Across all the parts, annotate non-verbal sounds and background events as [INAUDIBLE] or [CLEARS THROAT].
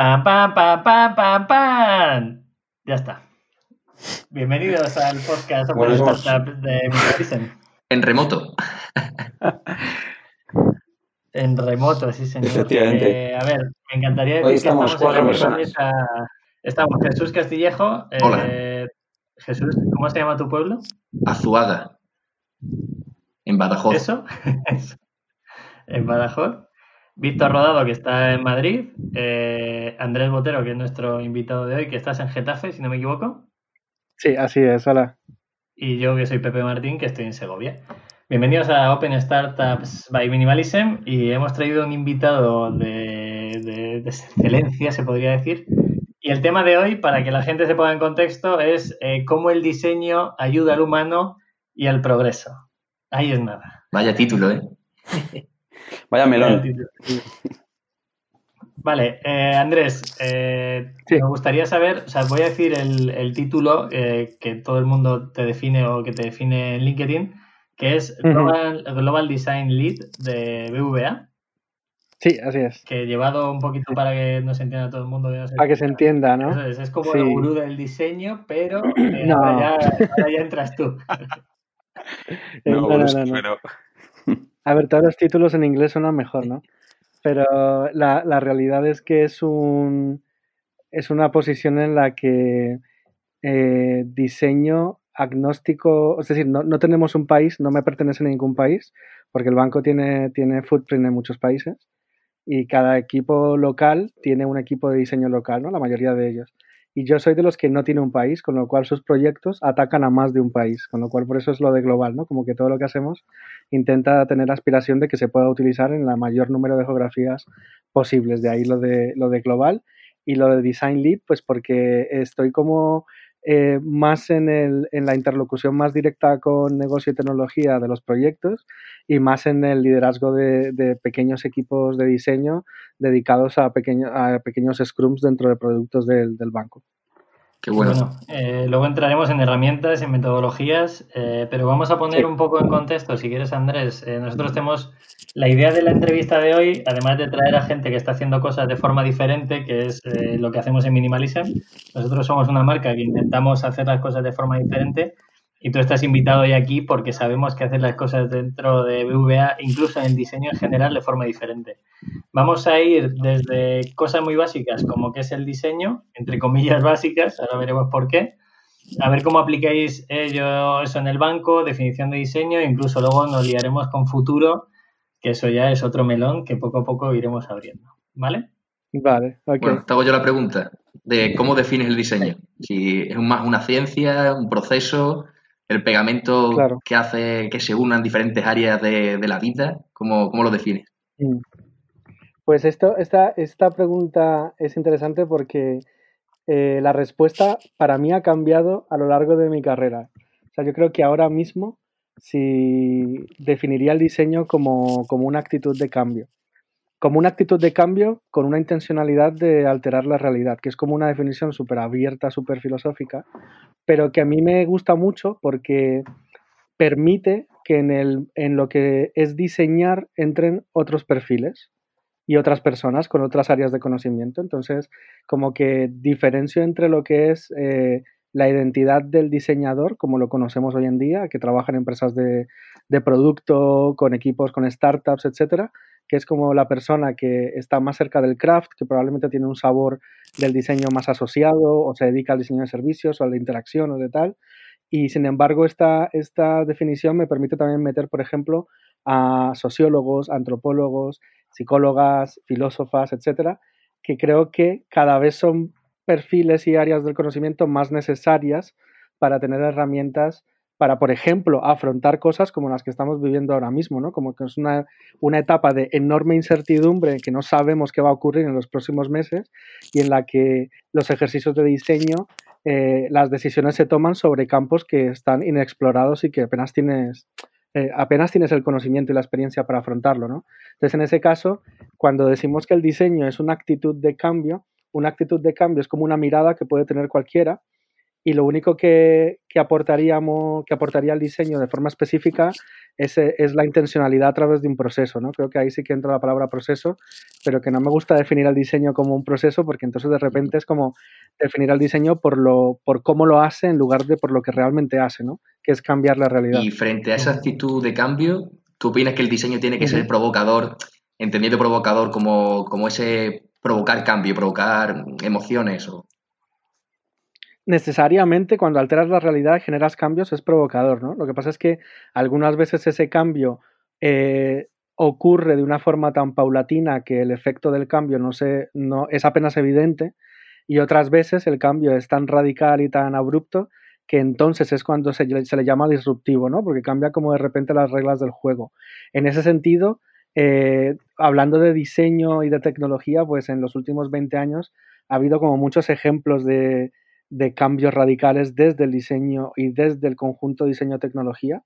¡Pam, pam, pam, pam, pam, pam! Ya está. Bienvenidos al podcast Open Startup de Minimalism. En remoto. En remoto, sí, señor. Efectivamente. Eh, a ver, me encantaría decir Hoy que estamos cuatro en la personas. Estamos Jesús Castillejo. eh, Hola. Jesús, ¿cómo se llama tu pueblo? Azuaga. En Badajoz. Eso. [LAUGHS] Eso. en Badajoz. Víctor Rodado, que está en Madrid. eh, Andrés Botero, que es nuestro invitado de hoy, que estás en Getafe, si no me equivoco. Sí, así es, hola. Y yo, que soy Pepe Martín, que estoy en Segovia. Bienvenidos a Open Startups by Minimalism y hemos traído un invitado de, de- de excelencia, se podría decir. Y el tema de hoy, para que la gente se ponga en contexto, es eh, cómo el diseño ayuda al humano y al progreso. Ahí es nada. Vaya título, ¿eh? [LAUGHS] Vaya melón. Vale, eh, Andrés, eh, Sí. me gustaría saber, o sea, voy a decir el, el título eh, que todo el mundo te define o que te define en LinkedIn, que es. Global, Global Design Lead de BVA, Sí, así es. que llevado un poquito para que nos entienda todo el mundo. que no se Para que se entienda, ¿no? es, es como Sí. el gurú del diseño, pero [CLEARS THROAT] eh, No. ahora, ya, ahora ya entras tú. [LAUGHS] No, no, no, no, no. pero- A ver, todos los títulos en inglés suenan mejor, ¿no? Pero la, la realidad es que es un es una posición en la que eh, diseño agnóstico, es decir, no, no tenemos un país, no me pertenece a ningún país, porque el banco tiene, tiene footprint en muchos países y cada equipo local tiene un equipo de diseño local, ¿no? La mayoría de ellos. Y yo soy de los que no tiene un país, con lo cual sus proyectos atacan a más de un país, con lo cual por eso es lo de global, ¿no? Como que todo lo que hacemos intenta tener aspiración de que se pueda utilizar en la mayor número de geografías posibles. De ahí lo de, lo de global y lo de design lead, pues porque estoy como eh, más en, el, en la interlocución más directa con negocio y tecnología de los proyectos y más en el liderazgo de, de pequeños equipos de diseño dedicados a, pequeño, a pequeños scrums dentro de productos del, del banco. Qué bueno. Bueno, eh, luego entraremos en herramientas, en metodologías, eh, pero vamos a poner Sí. un poco en contexto, si quieres, Andrés. Eh, nosotros tenemos la idea de la entrevista de hoy, además de traer a gente que está haciendo cosas de forma diferente, que es eh, lo que hacemos en Minimalism. Nosotros somos una marca que intentamos hacer las cosas de forma diferente y tú estás invitado hoy aquí porque sabemos que hacer las cosas dentro de BVA, incluso en el diseño en general, de forma diferente. Vamos a ir desde cosas muy básicas, como que es el diseño, entre comillas básicas, ahora veremos por qué, a ver cómo aplicáis ello, eso en el banco, definición de diseño, incluso luego nos liaremos con futuro, que eso ya es otro melón que poco a poco iremos abriendo. ¿Vale? Vale, ok. Bueno, te hago yo la pregunta de cómo defines el diseño. Si es más una ciencia, un proceso, el pegamento Claro. que hace que se unan diferentes áreas de, de la vida, ¿cómo, cómo lo defines? Mm. Pues esto, esta, esta pregunta es interesante porque eh, la respuesta para mí ha cambiado a lo largo de mi carrera. O sea, yo creo que ahora mismo si definiría el diseño como, como una actitud de cambio. Como una actitud de cambio con una intencionalidad de alterar la realidad, que es como una definición súper abierta, súper filosófica, pero que a mí me gusta mucho porque permite que en, el, en lo que es diseñar entren otros perfiles y otras personas con otras áreas de conocimiento. Entonces, como que diferencio entre lo que es eh, la identidad del diseñador, como lo conocemos hoy en día, que trabaja en empresas de, de producto, con equipos, con startups, etcétera, que es como la persona que está más cerca del craft, que probablemente tiene un sabor del diseño más asociado, o se dedica al diseño de servicios, o a la interacción, o de tal. Y sin embargo, esta, esta definición me permite también meter, por ejemplo, a sociólogos, antropólogos, psicólogas, filósofas, etcétera, que creo que cada vez son perfiles y áreas del conocimiento más necesarias para tener herramientas para, por ejemplo, afrontar cosas como las que estamos viviendo ahora mismo, ¿no? Como que es una, una etapa de enorme incertidumbre que no sabemos qué va a ocurrir en los próximos meses y en la que los ejercicios de diseño, eh, las decisiones se toman sobre campos que están inexplorados y que apenas tienes, eh, apenas tienes el conocimiento y la experiencia para afrontarlo, ¿no? Entonces, en ese caso, cuando decimos que el diseño es una actitud de cambio, una actitud de cambio es como una mirada que puede tener cualquiera y lo único que, aportaríamos, que aportaría el diseño de forma específica es, es, la intencionalidad a través de un proceso, ¿no? Creo que ahí sí que entra la palabra proceso, pero que no me gusta definir el diseño como un proceso porque entonces de repente es como definir el diseño por, lo, por cómo lo hace en lugar de por lo que realmente hace, ¿no? Que es cambiar la realidad. Y frente a esa actitud de cambio, ¿tú opinas que el diseño tiene que ser provocador, entendiendo provocador como, como ese provocar cambio, provocar emociones o necesariamente cuando alteras la realidad generas cambios es provocador, ¿no? Lo que pasa es que algunas veces ese cambio eh, ocurre de una forma tan paulatina que el efecto del cambio no, se, no es apenas evidente y otras veces el cambio es tan radical y tan abrupto que entonces es cuando se, le llama disruptivo, ¿no? Porque cambia como de repente las reglas del juego. En ese sentido, eh, hablando de diseño y de tecnología, pues en los últimos 20 años ha habido como muchos ejemplos de, de cambios radicales desde el diseño y desde el conjunto diseño-tecnología,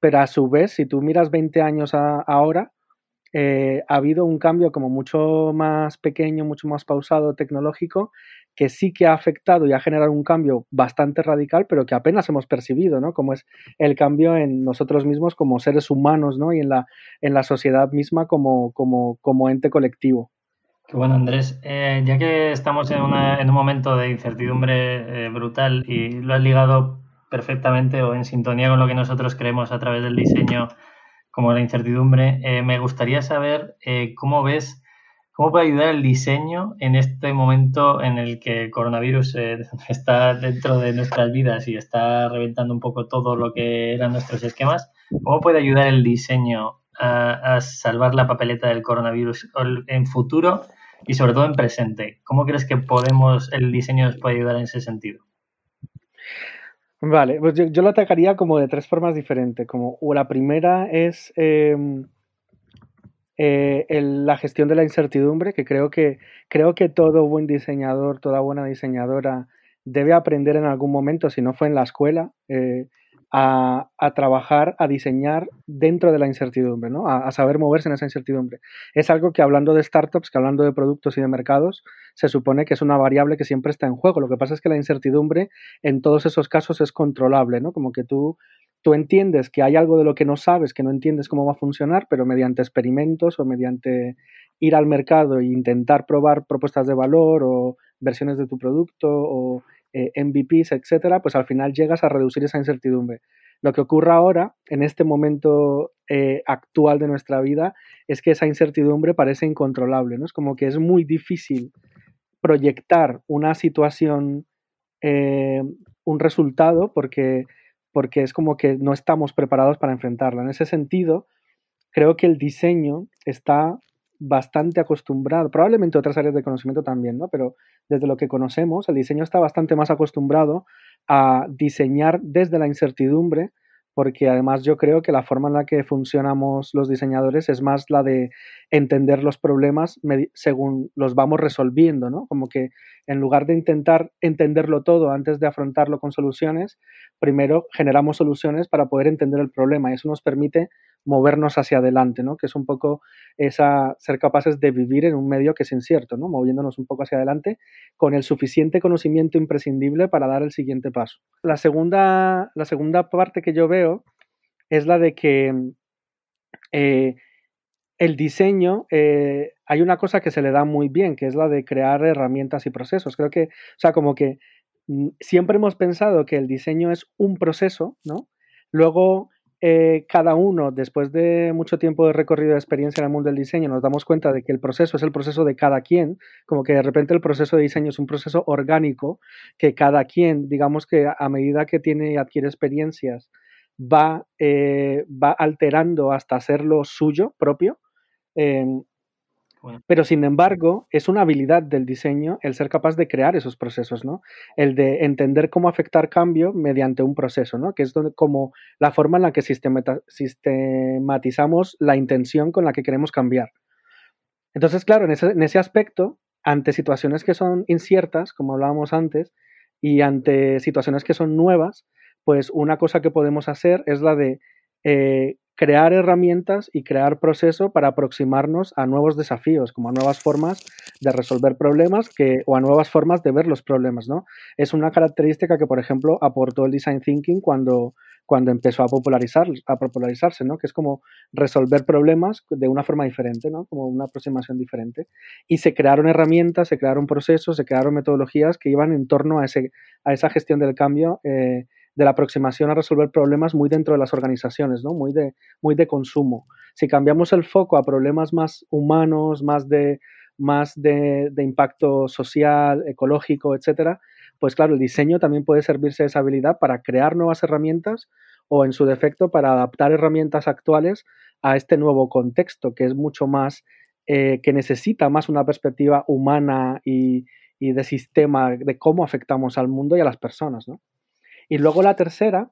pero a su vez, si tú miras 20 años ahora, eh, ha habido un cambio como mucho más pequeño, mucho más pausado, tecnológico, que sí que ha afectado y ha generado un cambio bastante radical, pero que apenas hemos percibido, ¿no? Como es el cambio en nosotros mismos como seres humanos, ¿no? Y en la, en la sociedad misma como, como, como ente colectivo. Qué bueno, Andrés. Eh, ya que estamos en, un momento de incertidumbre eh, brutal y lo has ligado perfectamente o en sintonía con lo que nosotros creemos a través del diseño como la incertidumbre, eh, me gustaría saber cómo ves, cómo puede ayudar el diseño en este momento en el que el coronavirus [LAUGHS] está dentro de nuestras vidas y está reventando un poco todo lo que eran nuestros esquemas. ¿Cómo puede ayudar el diseño a, salvar la papeleta del coronavirus en futuro y sobre todo en presente. ¿Cómo crees que podemos, el diseño nos puede ayudar en ese sentido? Vale, pues yo, lo atacaría como de tres formas diferentes. Como la primera es em, eh, la gestión de la incertidumbre, que creo que creo que todo buen diseñador, toda buena diseñadora debe aprender en algún momento, si no fue en la escuela, eh, a, trabajar, a diseñar dentro de la incertidumbre, ¿no? A, saber moverse en esa incertidumbre. Es algo que hablando de startups, que hablando de productos y de mercados, se supone que es una variable que siempre está en juego. Lo que pasa es que la incertidumbre en todos esos casos es controlable, ¿no? Como que tú, tú entiendes que hay algo de lo que no sabes, que no entiendes cómo va a funcionar, pero mediante experimentos o mediante ir al mercado e intentar probar propuestas de valor o versiones de tu producto o eh, MVPs, etcétera, pues al final llegas a reducir esa incertidumbre. Lo que ocurre ahora, en este momento eh, actual de nuestra vida, es que esa incertidumbre parece incontrolable, ¿no? Es como que es muy difícil proyectar una situación, eh, un resultado, porque, porque es como que no estamos preparados para enfrentarla. En ese sentido, creo que el diseño está bastante acostumbrado, probablemente otras áreas de conocimiento también, ¿no? Pero desde lo que conocemos, el diseño está bastante más acostumbrado a diseñar desde la incertidumbre, porque además yo creo que la forma en la que funcionamos los diseñadores es más la de entender los problemas según los vamos resolviendo, ¿no? Como que en lugar de intentar entenderlo todo antes de afrontarlo con soluciones, primero generamos soluciones para poder entender el problema eso nos permite movernos hacia adelante, ¿no? Que es un poco esa ser capaces de vivir en un medio que es incierto, ¿no? Moviéndonos un poco hacia adelante con el suficiente conocimiento imprescindible para dar el siguiente paso. La segunda, la segunda parte que yo veo es la de que eh, el diseño, eh, hay una cosa que se le da muy bien, que es la de crear herramientas y procesos. Creo que, o sea, como que mm, siempre hemos pensado que el diseño es un proceso, ¿no? Luego eh, cada uno, después de mucho tiempo de recorrido de experiencia en el mundo del diseño, nos damos cuenta de que el proceso es el proceso de cada quien, como que de repente el proceso de diseño es un proceso orgánico, que cada quien, digamos que a medida que tiene y adquiere experiencias, va, eh, va alterando hasta hacerlo suyo propio. Em, pero sin embargo, es una habilidad del diseño el ser capaz de crear esos procesos, ¿no? El de entender cómo afectar cambio mediante un proceso, ¿no? Que es donde, como la forma en la que sistematizamos la intención con la que queremos cambiar. Entonces, claro, en ese, en ese aspecto, ante situaciones que son inciertas, como hablábamos antes, y ante situaciones que son nuevas, pues una cosa que podemos hacer es la de eh, crear herramientas y crear proceso para aproximarnos a nuevos desafíos, como a nuevas formas de resolver problemas que, o a nuevas formas de ver los problemas, ¿no? Es una característica que, por ejemplo, aportó el design thinking cuando, cuando empezó a, popularizar, a popularizarse, ¿no? Que es como resolver problemas de una forma diferente, ¿no? Como una aproximación diferente. Y se crearon herramientas, se crearon procesos, se crearon metodologías que iban en torno a, ese, a esa gestión del cambio eh, de la aproximación a resolver problemas muy dentro de las organizaciones, ¿no? muy, de, muy de consumo. Si cambiamos el foco a problemas más humanos, más de, más de, impacto social, ecológico, etcétera, pues claro, el diseño también puede servirse de esa habilidad para crear nuevas herramientas o en su defecto para adaptar herramientas actuales a este nuevo contexto que es mucho más, eh, que necesita más una perspectiva humana y, y de sistema, de cómo afectamos al mundo y a las personas, ¿no? Y luego la tercera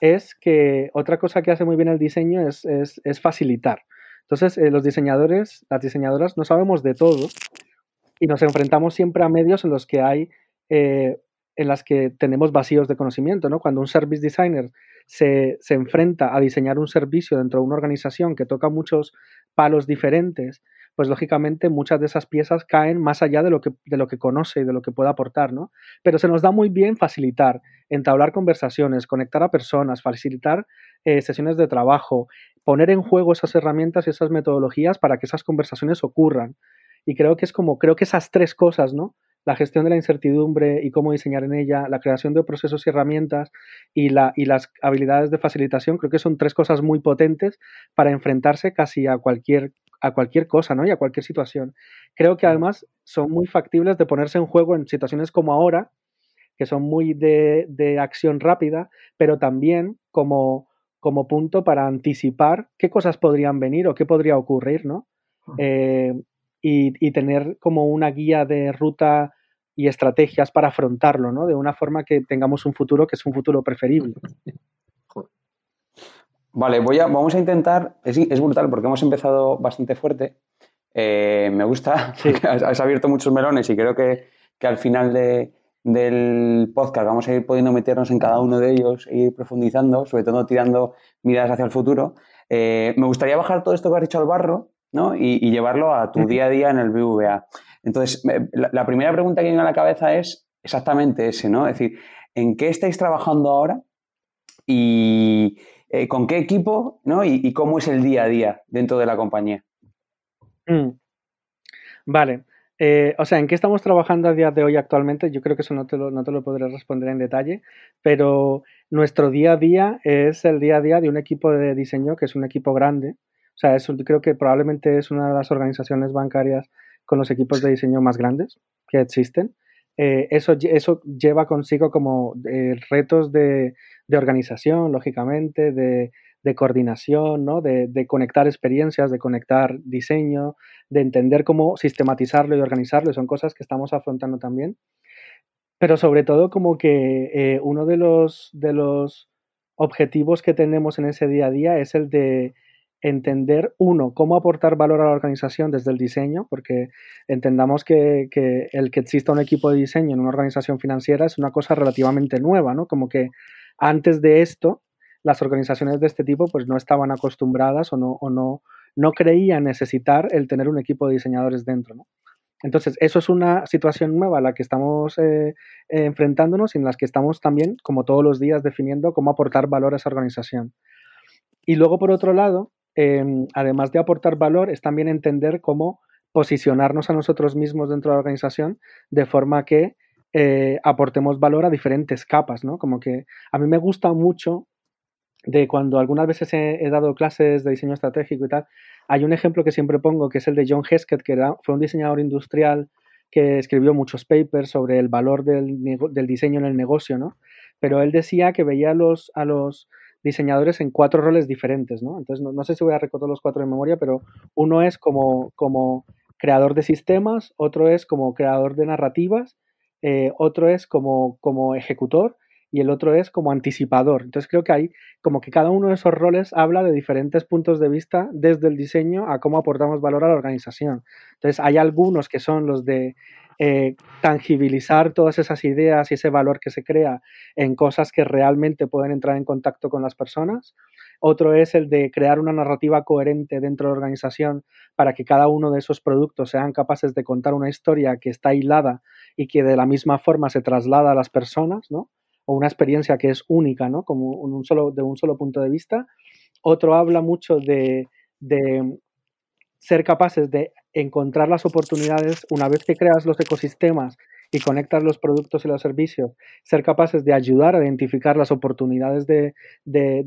es que otra cosa que hace muy bien el diseño es, facilitar. Entonces, eh, los diseñadores, las diseñadoras no sabemos de todo y nos enfrentamos siempre a medios en los que hay, eh, en las que tenemos vacíos de conocimiento, ¿no? Cuando un service designer se, se, enfrenta a diseñar un servicio dentro de una organización que toca muchos palos diferentes pues lógicamente muchas de esas piezas caen más allá de lo que, de lo que conoce y de lo que puede aportar, ¿no? Pero se nos da muy bien facilitar, entablar conversaciones, conectar a personas, facilitar eh, sesiones de trabajo, poner en juego esas herramientas y esas metodologías para que esas conversaciones ocurran. Y creo que es como, creo que esas tres cosas, ¿no? la gestión de la incertidumbre y cómo diseñar en ella, la creación de procesos y herramientas y, la, y las habilidades de facilitación, creo que son tres cosas muy potentes para enfrentarse casi a cualquier a cualquier cosa, ¿no? Y a cualquier situación. Creo que además son muy factibles de ponerse en juego en situaciones como ahora, que son muy de, acción rápida, pero también como, como, punto para anticipar qué cosas podrían venir o qué podría ocurrir, ¿no? Eh, y, y, tener como una guía de ruta y estrategias para afrontarlo, ¿no? De una forma que tengamos un futuro que es un futuro preferible. [LAUGHS] Vale, voy a, vamos a intentar. Es, es brutal porque hemos empezado bastante fuerte. Eh, me gusta, [LAUGHS] has, abierto muchos melones y creo que, al final del podcast vamos a ir pudiendo meternos en cada uno de ellos e ir profundizando, sobre todo tirando miradas hacia el futuro. Eh, me gustaría bajar todo esto que has dicho al barro ¿no? y, llevarlo a tu día a día en el BVA. Entonces, la, la, primera pregunta que viene a la cabeza es exactamente ese, ¿no? Es decir, ¿en qué estáis trabajando ahora? Y, eh, con qué equipo ¿no? Y, cómo es el día a día dentro de la compañía. Mm. Vale. Eh, o sea, ¿en qué estamos trabajando a día de hoy actualmente? Yo creo que eso no te, lo, no te lo podré responder en detalle, pero nuestro día a día es el día a día de un equipo de diseño que es un equipo grande. O sea, eso creo que probablemente es una de las organizaciones bancarias con los equipos de diseño más grandes que existen. Eh, eso, eso lleva consigo como retos de, de organización, lógicamente, de, coordinación, ¿no? de, conectar experiencias, de conectar diseño, de entender cómo sistematizarlo y organizarlo, son cosas que estamos afrontando también. Pero sobre todo como que eh, uno de los, de los objetivos que tenemos en ese día a día es el de entender, uno, cómo aportar valor a la organización desde el diseño, porque entendamos que, que, el que exista un equipo de diseño en una organización financiera es una cosa relativamente nueva, ¿no? Como que antes de esto, las organizaciones de este tipo pues no estaban acostumbradas o no, o no, no creían necesitar el tener un equipo de diseñadores dentro. ¿no? Entonces, eso es una situación nueva a la que estamos eh, enfrentándonos y en la que estamos también, como todos los días, definiendo cómo aportar valor a esa organización. Y luego, por otro lado, em, además de aportar valor, es también entender cómo posicionarnos a nosotros mismos dentro de la organización de forma que eh, aportemos valor a diferentes capas, ¿no? Como que a mí me gusta mucho de cuando algunas veces he, dado clases de diseño estratégico y tal, hay un ejemplo que siempre pongo que es el de John Heskett, que era, fue un diseñador industrial que escribió muchos papers sobre el valor del, del diseño en el negocio, ¿no? Pero él decía que veía a los, a los diseñadores en cuatro roles diferentes, ¿no? Entonces, no, no, sé si voy a recordar los cuatro de memoria, pero uno es como, como creador de sistemas, otro es como creador de narrativas eh, otro es como, como ejecutor y el otro es como anticipador. Entonces creo que hay como que cada uno de esos roles habla de diferentes puntos de vista desde el diseño a cómo aportamos valor a la organización. Entonces hay algunos que son los de eh, tangibilizar todas esas ideas y ese valor que se crea en cosas que realmente pueden entrar en contacto con las personas. otro es el de crear una narrativa coherente dentro de la organización para que cada uno de esos productos sean capaces de contar una historia que está hilada y que de la misma forma se traslada a las personas, ¿no? O una experiencia que es única, ¿no? Como un solo, de un solo punto de vista. Otro habla mucho de, de ser capaces de encontrar las oportunidades una vez que creas los ecosistemas y conectas los productos y los servicios, ser capaces de ayudar a identificar las oportunidades de,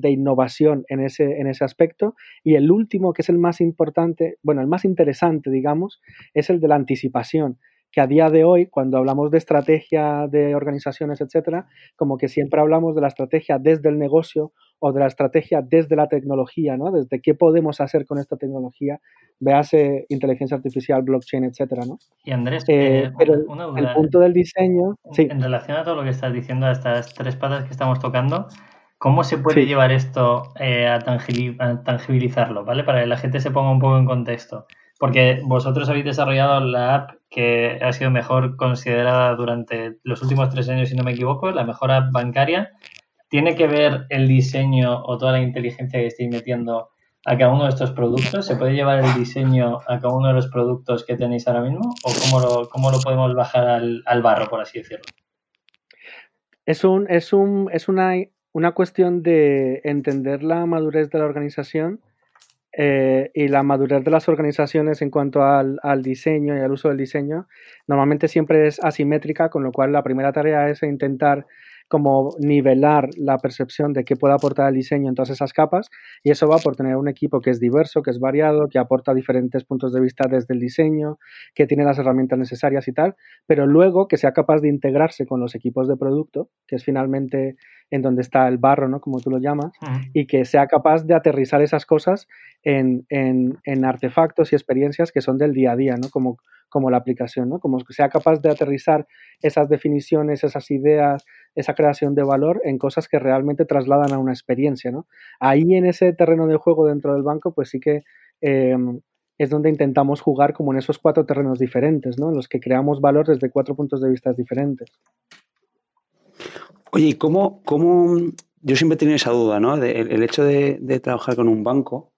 innovación en ese, en ese aspecto. Y el último, que es el más importante, bueno, el más interesante, digamos, es el de la anticipación que a día de hoy, cuando hablamos de estrategia de organizaciones, etcétera, como que siempre hablamos de la estrategia desde el negocio o de la estrategia desde la tecnología, ¿no? Desde qué podemos hacer con esta tecnología, véase inteligencia artificial, blockchain, etcétera, ¿no? Y Andrés, eh, eh, pero el punto del diseño, sí. En relación a todo lo que estás diciendo, a estas tres patas que estamos tocando, ¿cómo se puede llevar esto eh, a, a tangibilizarlo, ¿vale? Para que la gente se ponga un poco en contexto. Porque vosotros habéis desarrollado la app que ha sido mejor considerada durante los últimos tres años, si no me equivoco, la mejor app bancaria. ¿Tiene que ver el diseño o toda la inteligencia que estáis metiendo a cada uno de estos productos? ¿Se puede llevar el diseño a cada uno de los productos que tenéis ahora mismo? ¿O cómo lo, cómo lo podemos bajar al, al, barro, por así decirlo? Es, un, es, un, es una, una cuestión de entender la madurez de la organización eh, y la madurez de las organizaciones en cuanto al, al, diseño y al uso del diseño normalmente siempre es asimétrica, con lo cual la primera tarea es intentar como nivelar la percepción de qué puede aportar el diseño en todas esas capas y eso va por tener un equipo que es diverso, que es variado, que aporta diferentes puntos de vista desde el diseño, que tiene las herramientas necesarias y tal, pero luego que sea capaz de integrarse con los equipos de producto, que es finalmente en donde está el barro, ¿no? Como tú lo llamas, y que sea capaz de aterrizar esas cosas en, en, en, artefactos y experiencias que son del día a día, ¿no? Como, como la aplicación, ¿no? Como que sea capaz de aterrizar esas definiciones, esas ideas, esa creación de valor en cosas que realmente trasladan a una experiencia, ¿no? Ahí en ese terreno de juego dentro del banco, pues sí que em, es donde intentamos jugar como en esos cuatro terrenos diferentes, ¿no? En los que creamos valor desde cuatro puntos de vista diferentes. Oye, ¿y cómo, cómo yo siempre he tenido esa duda, ¿no? el, hecho de, trabajar con un banco,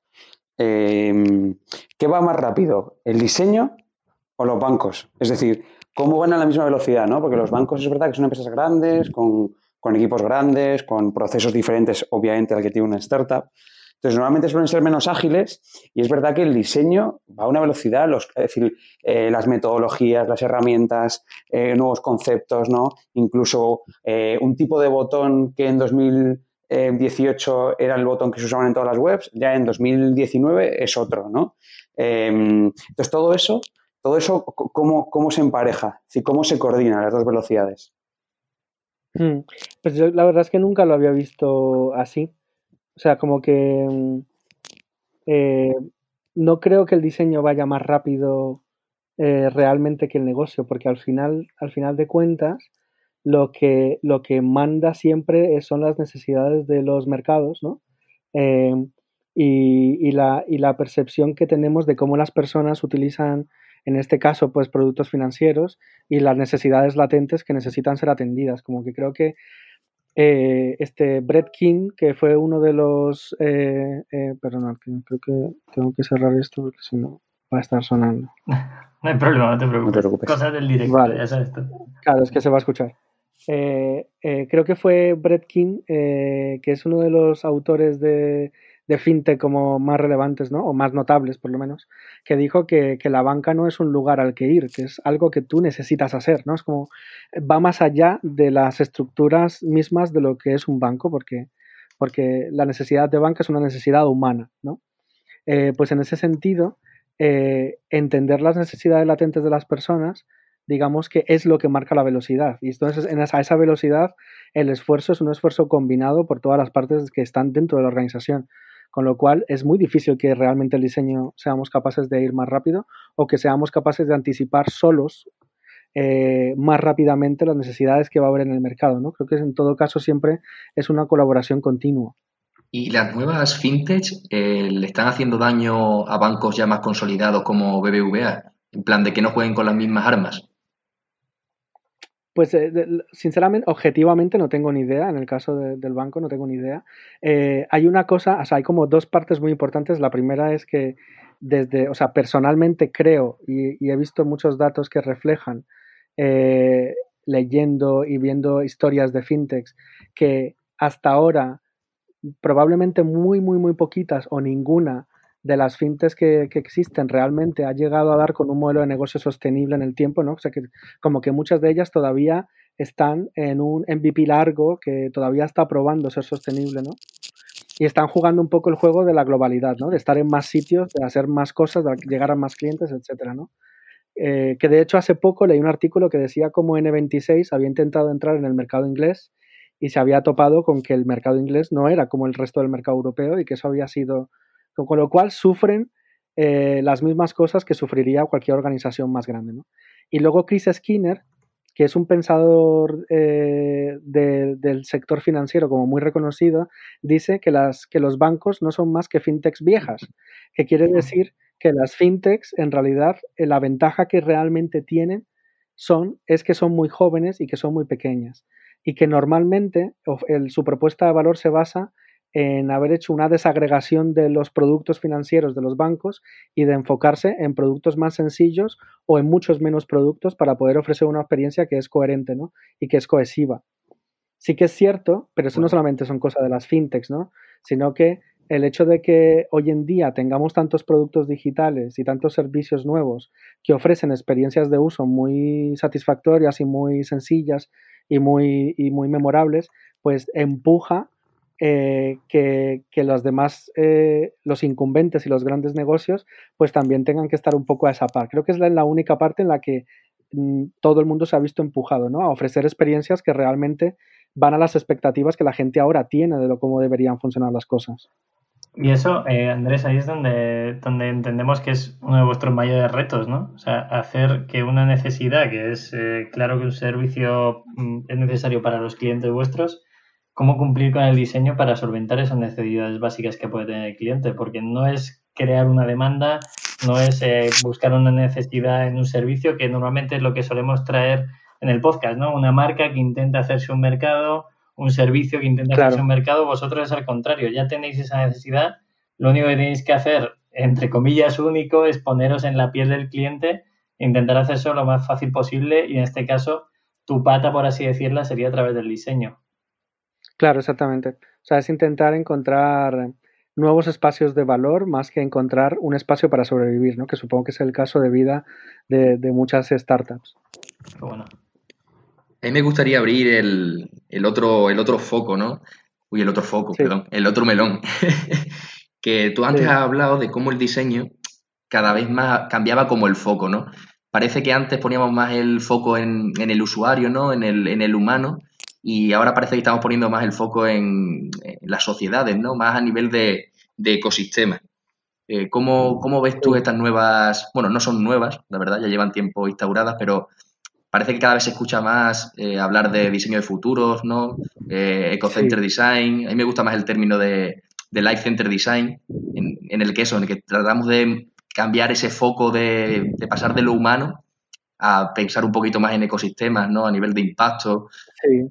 em, ¿qué va más rápido? ¿El diseño o los bancos? Es decir, ¿cómo van a la misma velocidad? ¿no? Porque los bancos es verdad que son empresas grandes, con, equipos grandes, con procesos diferentes, obviamente, al que tiene una startup. Entonces, normalmente suelen ser menos ágiles y es verdad que el diseño va a una velocidad, los, es decir, eh, las metodologías, las herramientas, eh, nuevos conceptos, ¿no? Incluso eh, un tipo de botón que en 2018 era el botón que se usaban en todas las webs, ya en 2019 es otro, ¿no? entonces, todo eso todo eso, ¿cómo, cómo se empareja? ¿Cómo se coordinan las dos velocidades? Hmm. Pues yo la verdad es que nunca lo había visto así. O sea, como que mm, eh, no creo que el diseño vaya más rápido eh, realmente que el negocio, porque al final, al final de cuentas, lo que, lo que manda siempre son las necesidades de los mercados, ¿no? Eh, y, la, y la percepción que tenemos de cómo las personas utilizan en este caso, pues productos financieros y las necesidades latentes que necesitan ser atendidas. Como que creo que eh, este Brett King, que fue uno de los... Eh, eh, perdón, creo que tengo que cerrar esto porque si no va a estar sonando. [LAUGHS] No hay problema, no te preocupes. Cosas del directo, vale. Claro, es que se va a escuchar. creo que fue Brett King, que es uno de los autores de de como más relevantes, ¿no? O más notables, por lo menos, que dijo que, la banca no es un lugar al que ir, que es algo que tú necesitas hacer, ¿no? Es como, va más allá de las estructuras mismas de lo que es un banco, porque, porque la necesidad de banca es una necesidad humana, ¿no? Eh, pues en ese sentido, eh, entender las necesidades latentes de las personas, digamos que es lo que marca la velocidad. Y entonces, en esa, a esa velocidad, el esfuerzo es un esfuerzo combinado por todas las partes que están dentro de la organización con lo cual es muy difícil que realmente el diseño seamos capaces de ir más rápido o que seamos capaces de anticipar solos eh, más rápidamente las necesidades que va a haber en el mercado. ¿no? Creo que en todo caso siempre es una colaboración continua. ¿Y las nuevas fintech eh, le están haciendo daño a bancos ya más consolidados como BBVA? En plan de que no jueguen con las mismas armas. Pues eh, sinceramente, objetivamente no tengo ni idea, en el caso del banco no tengo ni idea. Eh, hay una cosa, o sea, hay como dos partes muy importantes. La primera es que desde, o sea, personalmente creo y, he visto muchos datos que reflejan, eh, leyendo y viendo historias de fintechs, que hasta ahora probablemente muy, muy, muy poquitas o ninguna de las fintechs que, existen realmente ha llegado a dar con un modelo de negocio sostenible en el tiempo, ¿no? O sea que como que muchas de ellas todavía están en un MVP largo que todavía está probando ser sostenible, ¿no? Y están jugando un poco el juego de la globalidad, ¿no? De estar en más sitios, de hacer más cosas, de llegar a más clientes, etcétera, ¿no? Eh, que de hecho hace poco leí un artículo que decía cómo N26 había intentado entrar en el mercado inglés y se había topado con que el mercado inglés no era como el resto del mercado europeo y que eso había sido con lo cual sufren eh, las mismas cosas que sufriría cualquier organización más grande. Y luego Chris Skinner, que es un pensador eh, del sector financiero como muy reconocido, dice que, las, que los bancos no son más que fintechs viejas, que quiere decir que las fintechs en realidad eh, la ventaja que realmente tienen son, es que son muy jóvenes y que son muy pequeñas y que normalmente su propuesta de valor se basa en haber hecho una desagregación de los productos financieros de los bancos y de enfocarse en productos más sencillos o en muchos menos productos para poder ofrecer una experiencia que es coherente ¿no? y que es cohesiva. Sí que es cierto, pero eso no solamente son cosas de las fintechs, ¿no? sino que el hecho de que hoy en día tengamos tantos productos digitales y tantos servicios nuevos que ofrecen experiencias de uso muy satisfactorias y muy sencillas y muy, y muy memorables, pues empuja eh, que, los demás, eh, los incumbentes y los grandes negocios, pues también tengan que estar un poco a esa par. Creo que es la, única parte en la que mm, todo el mundo se ha visto empujado, ¿no? A ofrecer experiencias que realmente van a las expectativas que la gente ahora tiene de lo cómo deberían funcionar las cosas. Y eso, eh, Andrés, ahí es donde, donde entendemos que es uno de vuestros mayores retos, ¿no? O sea, hacer que una necesidad, que es claro que un servicio mm, es necesario para los clientes vuestros, cómo cumplir con el diseño para solventar esas necesidades básicas que puede tener el cliente, porque no es crear una demanda, no es eh, buscar una necesidad en un servicio, que normalmente es lo que solemos traer en el podcast, ¿no? Una marca que intenta hacerse un mercado, un servicio que intenta hacerse un mercado, vosotros es al contrario, ya tenéis esa necesidad, lo único que tenéis que hacer, entre comillas, único, es poneros en la piel del cliente e intentar hacerlo lo más fácil posible y en este caso tu pata, por así decirla, sería a través del diseño. Claro, exactamente. O sea, es intentar encontrar nuevos espacios de valor más que encontrar un espacio para sobrevivir, ¿no? Que supongo que es el caso de vida de, muchas startups. Bueno. A mí me gustaría abrir el, otro, el otro foco, ¿no? Uy, el otro foco, perdón, el otro melón. [LAUGHS] que tú antes has hablado de cómo el diseño cada vez más cambiaba como el foco, ¿no? Parece que antes poníamos más el foco en, el usuario, ¿no? En el, en el humano, y ahora parece que estamos poniendo más el foco en, las sociedades, ¿no? Más a nivel de, ecosistema. Eh, ¿cómo, ves tú estas nuevas, bueno, no son nuevas, la verdad, ya llevan tiempo instauradas, pero parece que cada vez se escucha más eh, hablar de diseño de futuros, ¿no? Eh, Eco-Center Design. A mí me gusta más el término de, Life Center Design, en, el que eso, en el que tratamos de cambiar ese foco de, de pasar de lo humano a pensar un poquito más en ecosistemas, ¿no? A nivel de impacto. Sí.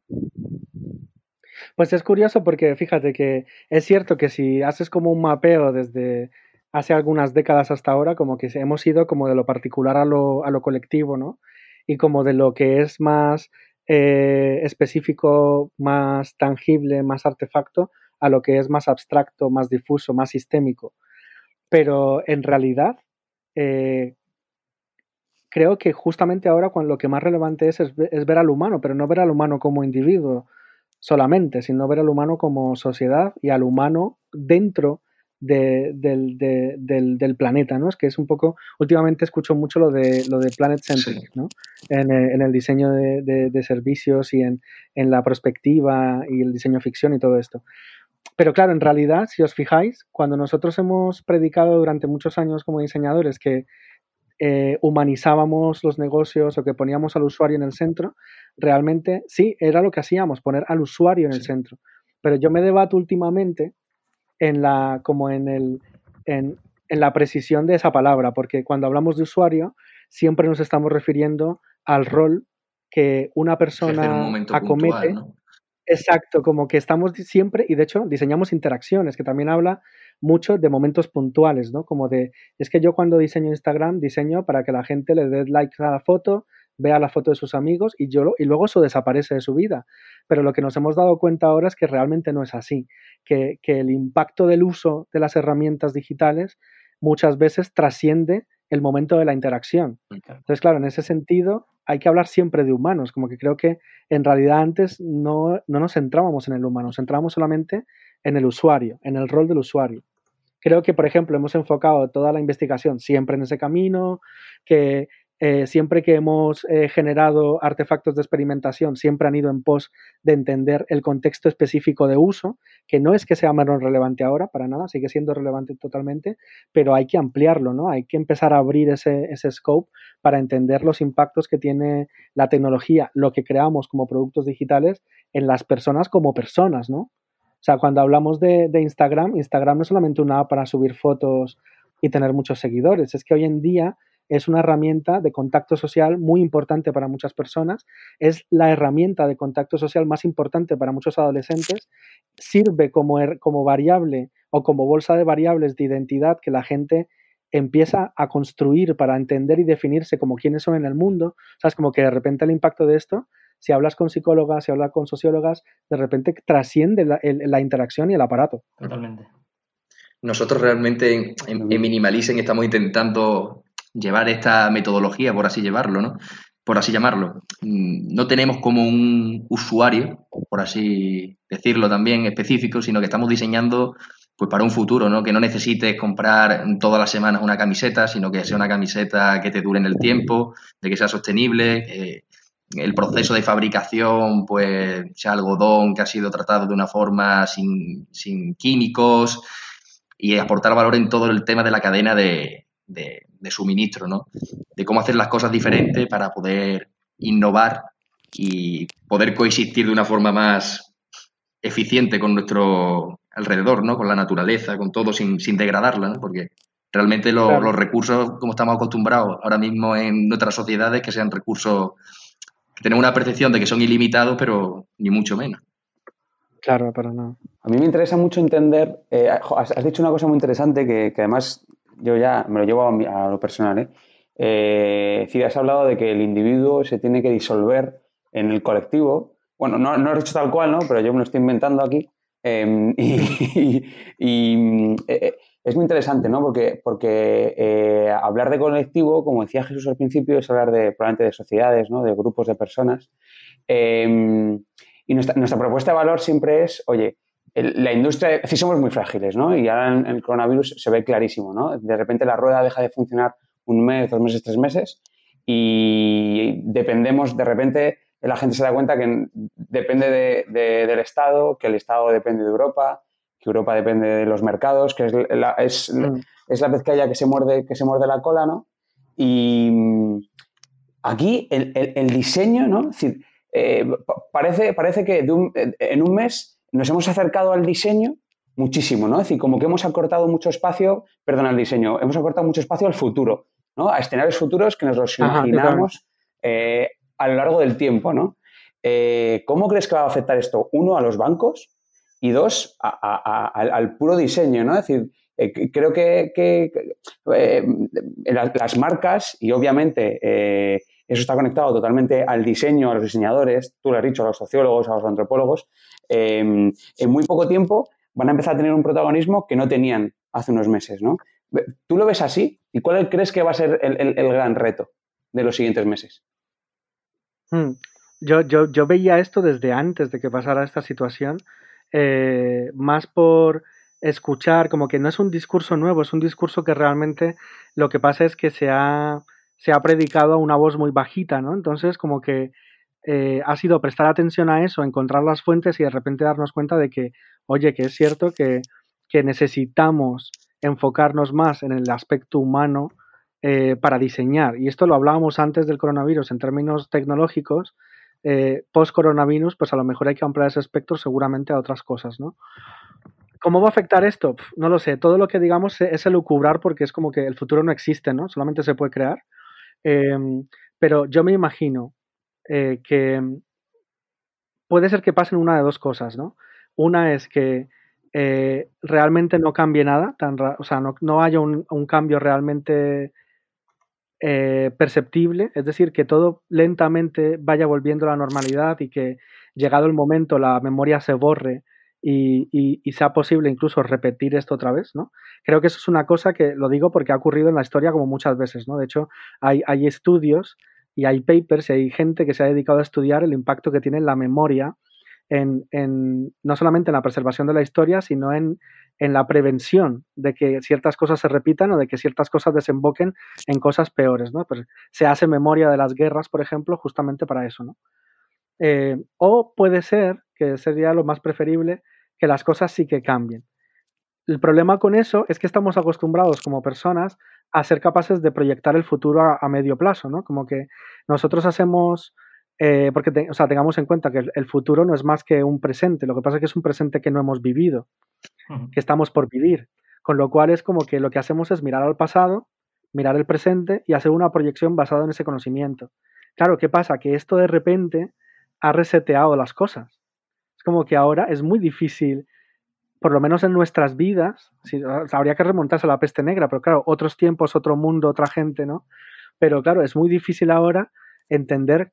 Pues es curioso porque fíjate que es cierto que si haces como un mapeo desde hace algunas décadas hasta ahora, como que hemos ido como de lo particular a lo, a lo colectivo, ¿no? Y como de lo que es más eh, específico, más tangible, más artefacto, a lo que es más abstracto, más difuso, más sistémico. Pero en realidad, eh, creo que justamente ahora cuando lo que más relevante es, es, ver al humano, pero no ver al humano como individuo solamente, sino ver al humano como sociedad y al humano dentro del, planeta, ¿no? Es que es un poco, últimamente escucho mucho lo de, lo de Planet Centric, ¿no? En, el diseño de, servicios y en, en, la perspectiva y el diseño ficción y todo esto. Pero claro, en realidad, si os fijáis, cuando nosotros hemos predicado durante muchos años como diseñadores que eh, humanizábamos los negocios o que poníamos al usuario en el centro, realmente sí, era lo que hacíamos, poner al usuario en el centro. Pero yo me debato últimamente en la, como en, el, en, en la precisión de esa palabra, porque cuando hablamos de usuario, siempre nos estamos refiriendo al rol que una persona acomete. Exacto, como que estamos siempre, y de hecho diseñamos interacciones, que también habla mucho de momentos puntuales, ¿no? Como de, es que yo cuando diseño Instagram, diseño para que la gente le dé like a la foto, vea la foto de sus amigos y, yo, y luego eso desaparece de su vida. Pero lo que nos hemos dado cuenta ahora es que realmente no es así, que, que el impacto del uso de las herramientas digitales muchas veces trasciende el momento de la interacción. Entonces, claro, en ese sentido hay que hablar siempre de humanos, como que creo que en realidad antes no, no nos centrábamos en el humano, nos centrábamos solamente en el usuario, en el rol del usuario. Creo que, por ejemplo, hemos enfocado toda la investigación siempre en ese camino, que eh, siempre que hemos eh, generado artefactos de experimentación, siempre han ido en pos de entender el contexto específico de uso, que no es que sea menos relevante ahora, para nada, sigue siendo relevante totalmente, pero hay que ampliarlo, ¿no? Hay que empezar a abrir ese, ese scope para entender los impactos que tiene la tecnología, lo que creamos como productos digitales en las personas como personas, ¿no? O sea, cuando hablamos de, de Instagram, Instagram no es solamente una app para subir fotos y tener muchos seguidores, es que hoy en día es una herramienta de contacto social muy importante para muchas personas, es la herramienta de contacto social más importante para muchos adolescentes, sirve como, como variable o como bolsa de variables de identidad que la gente empieza a construir para entender y definirse como quiénes son en el mundo. O como que de repente el impacto de esto, si hablas con psicólogas, si hablas con sociólogas, de repente trasciende la, la interacción y el aparato. Totalmente. Nosotros realmente en, en, en estamos intentando llevar esta metodología, por así llevarlo, ¿no? Por así llamarlo. Mm, no tenemos como un usuario, por así decirlo también, específico, sino que estamos diseñando pues para un futuro, ¿no? Que no necesites comprar todas las semanas una camiseta, sino que sea una camiseta que te dure en el tiempo, de que sea sostenible, el proceso de fabricación, pues sea algodón que ha sido tratado de una forma sin, sin químicos y aportar valor en todo el tema de la cadena de, de, suministro, ¿no? De cómo hacer las cosas diferentes para poder innovar y poder coexistir de una forma más eficiente con nuestro alrededor, ¿no? Con la naturaleza, con todo, sin, degradarla, ¿no? Porque realmente los recursos, como estamos acostumbrados ahora mismo en nuestras sociedades, que sean recursos que tenemos una percepción de que son ilimitados, pero ni mucho menos. Claro, pero no. A mí me interesa mucho entender, eh, has, dicho una cosa muy interesante que, que, además yo ya me lo llevo a, lo personal, ¿eh? Eh, has hablado de que el individuo se tiene que disolver en el colectivo. Bueno, no, no lo he dicho tal cual, ¿no? Pero yo me lo estoy inventando aquí. Em, [LAUGHS] y, eh, es muy interesante, ¿no? Porque, porque hablar de colectivo, como decía Jesús al principio, es hablar de probablemente de sociedades, ¿no? De grupos de personas. Em, y nuestra, nuestra propuesta de valor siempre es, oye, la industria, sí somos muy frágiles, ¿no? Y ahora en el coronavirus se ve clarísimo, ¿no? De repente la rueda deja de funcionar un mes, dos meses, tres meses y dependemos, de repente la gente se da cuenta que depende del Estado, que el Estado depende de Europa, que Europa depende de los mercados, que es la, es, mm. es la vez que haya que se muerde, que se muerde la cola, ¿no? Y aquí el, el, diseño, ¿no? Es decir, eh, parece, parece que en un mes nos hemos acercado al diseño muchísimo, ¿no? Es decir, como que hemos acortado mucho espacio, perdón, al diseño, hemos acortado mucho espacio al futuro, ¿no? A escenarios futuros que nos los imaginamos eh, a lo largo del tiempo, ¿no? Eh, ¿Cómo crees que va a afectar esto? Uno, a los bancos y dos, al, puro diseño, ¿no? Es decir, eh, creo que, las, marcas y obviamente eso está conectado totalmente al diseño, a los diseñadores, tú lo has dicho, a los sociólogos, a los antropólogos, Em, en muy poco tiempo van a empezar a tener un protagonismo que no tenían hace unos meses, ¿no? ¿Tú lo ves así? ¿Y cuál crees que va a ser el, gran reto de los siguientes meses? Hmm. Yo, veía esto desde antes de que pasara esta situación, eh, más por escuchar, como que no es un discurso nuevo, es un discurso que realmente lo que pasa es que se ha, se ha predicado a una voz muy bajita, ¿no? Entonces, como que eh, ha sido prestar atención a eso, encontrar las fuentes y de repente darnos cuenta de que, oye, que es cierto que, necesitamos enfocarnos más en el aspecto humano eh, para diseñar. Y esto lo hablábamos antes del coronavirus en términos tecnológicos. Eh, Post-coronavirus, pues a lo mejor hay que ampliar ese espectro seguramente a otras cosas, ¿no? ¿Cómo va a afectar esto? no lo sé. Todo lo que digamos es elucubrar porque es como que el futuro no existe, ¿no? Solamente se puede crear. Em, pero yo me imagino eh, que puede ser que pasen una de dos cosas, ¿no? Una es que eh, realmente no cambie nada, tan o sea, no, haya un, cambio realmente eh, perceptible, es decir, que todo lentamente vaya volviendo a la normalidad y que llegado el momento la memoria se borre y, sea posible incluso repetir esto otra vez, ¿no? Creo que eso es una cosa que lo digo porque ha ocurrido en la historia como muchas veces, ¿no? De hecho, hay, hay estudios y hay papers y hay gente que se ha dedicado a estudiar el impacto que tiene la memoria en, en, no solamente en la preservación de la historia, sino en, en, la prevención de que ciertas cosas se repitan o de que ciertas cosas desemboquen en cosas peores, ¿no? Pues se hace memoria de las guerras, por ejemplo, justamente para eso, ¿no? Eh, o puede ser, que sería lo más preferible, que las cosas sí que cambien. El problema con eso es que estamos acostumbrados como personas a ser capaces de proyectar el futuro a, medio plazo, ¿no? Como que nosotros hacemos, eh, porque o sea, tengamos en cuenta que el, futuro no es más que un presente, lo que pasa es que es un presente que no hemos vivido, que estamos por vivir, con lo cual es como que lo que hacemos es mirar al pasado, mirar el presente y hacer una proyección basada en ese conocimiento. Claro, ¿qué pasa? Que esto de repente ha reseteado las cosas como que ahora es muy difícil, por lo menos en nuestras vidas, habría que remontarse a la peste negra, pero claro, otros tiempos, otro mundo, otra gente, ¿no? Pero claro, es muy difícil ahora entender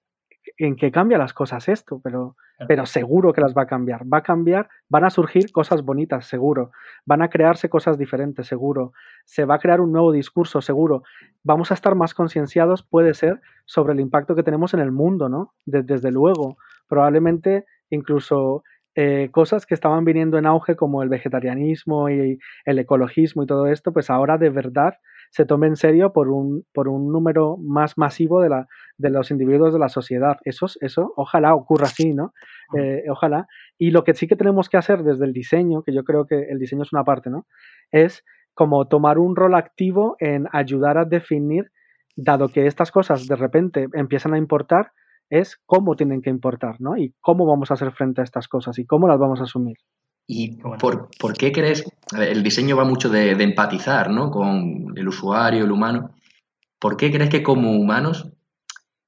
en qué cambia las cosas esto, pero, pero seguro que las va a cambiar. Va a cambiar, van a surgir cosas bonitas, seguro. Van a crearse cosas diferentes, seguro. Se va a crear un nuevo discurso, seguro. Vamos a estar más concienciados, puede ser, sobre el impacto que tenemos en el mundo, ¿no? desde luego. Probablemente incluso eh, cosas que estaban viniendo en auge como el vegetarianismo y el ecologismo y todo esto, pues ahora de verdad se tome en serio por un, por un número más masivo de, la, de los individuos de la sociedad. Eso, eso ojalá ocurra así, ¿no? Eh, ojalá. Y lo que sí que tenemos que hacer desde el diseño, que yo creo que el diseño es una parte, ¿no? Es como tomar un rol activo en ayudar a definir, dado que estas cosas de repente empiezan a importar, es cómo tienen que importar, ¿no? Y cómo vamos a hacer frente a estas cosas y cómo las vamos a asumir. ¿Y por, qué crees? el diseño va mucho de, empatizar, ¿no? Con el usuario, el humano. ¿Por qué crees que como humanos,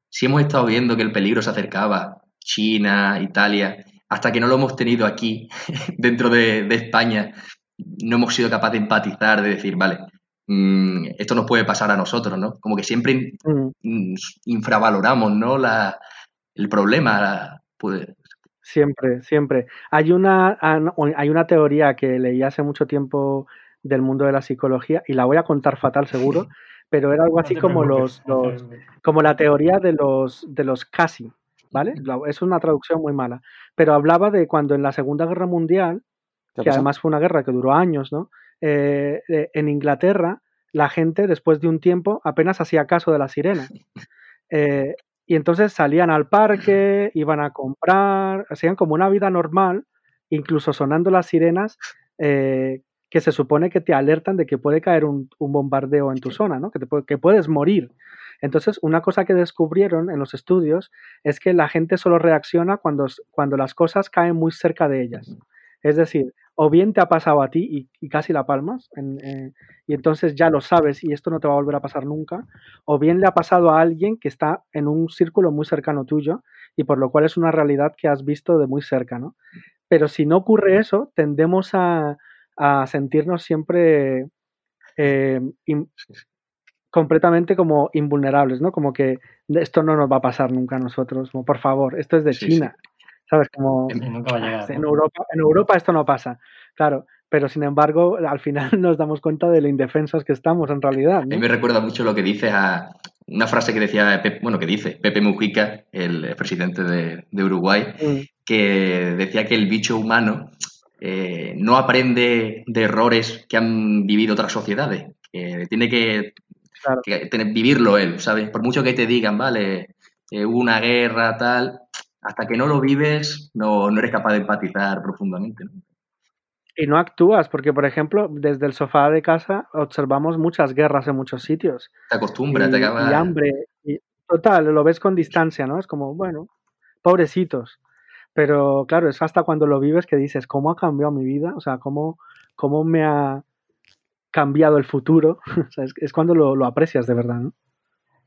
si hemos estado viendo que el peligro se acercaba, China, Italia, hasta que no lo hemos tenido aquí, [LAUGHS] dentro de, España, no hemos sido capaces de empatizar, de decir, vale, mm, esto nos puede pasar a nosotros, ¿no? Como que siempre mm, infravaloramos, ¿no? La, el problema. Pues... Siempre, siempre. Hay una, ah, hay una teoría que leí hace mucho tiempo del mundo de la psicología y la voy a contar fatal seguro, [LAUGHS] pero era algo así como los, como la teoría de los de los casi, ¿vale? Es una traducción muy mala, pero hablaba de cuando en la Segunda Guerra Mundial, que además fue una guerra que duró años, ¿no? Eh, eh, en Inglaterra la gente después de un tiempo apenas hacía caso de la sirena. [LAUGHS] Eh, y entonces salían al parque, iban a comprar, hacían como una vida normal, incluso sonando las sirenas eh, que se supone que te alertan de que puede caer un, bombardeo en tu zona, ¿no? que, te, que puedes morir. Entonces, una cosa que descubrieron en los estudios es que la gente solo reacciona cuando, cuando las cosas caen muy cerca de ellas. Es decir, o bien te ha pasado a ti y, casi la palmas, eh, y entonces ya lo sabes y esto no te va a volver a pasar nunca, o bien le ha pasado a alguien que está en un círculo muy cercano tuyo y por lo cual es una realidad que has visto de muy cerca, ¿no? Pero si no ocurre eso, tendemos a, sentirnos siempre eh, completamente como invulnerables, ¿no? Como que esto no nos va a pasar nunca a nosotros, como por favor, esto es de China. ¿Sabes? Como en, Europa, en Europa esto no pasa, claro, pero sin embargo, al final [LAUGHS] nos damos cuenta de lo indefensos que estamos en realidad. A mí me recuerda mucho lo que dice a una frase que decía, bueno, que dice Pepe Mujica, el presidente de, Uruguay, mm. que decía que el bicho humano eh, no aprende de errores que han vivido otras sociedades, tiene que, vivirlo él, ¿sabes? Por mucho que te digan, vale, eh, hubo una guerra, tal, hasta que no lo vives, no, eres capaz de empatizar profundamente. Y no actúas, porque por ejemplo, desde el sofá de casa observamos muchas guerras en muchos sitios. Te acostumbras, te acabas. Y hambre. Y, total, lo ves con distancia, ¿no? Es como, bueno, pobrecitos. Pero claro, es hasta cuando lo vives que dices, ¿cómo ha cambiado mi vida? O sea, ¿cómo, cómo me ha cambiado el futuro? [LAUGHS] es, cuando lo, lo, aprecias de verdad, ¿no?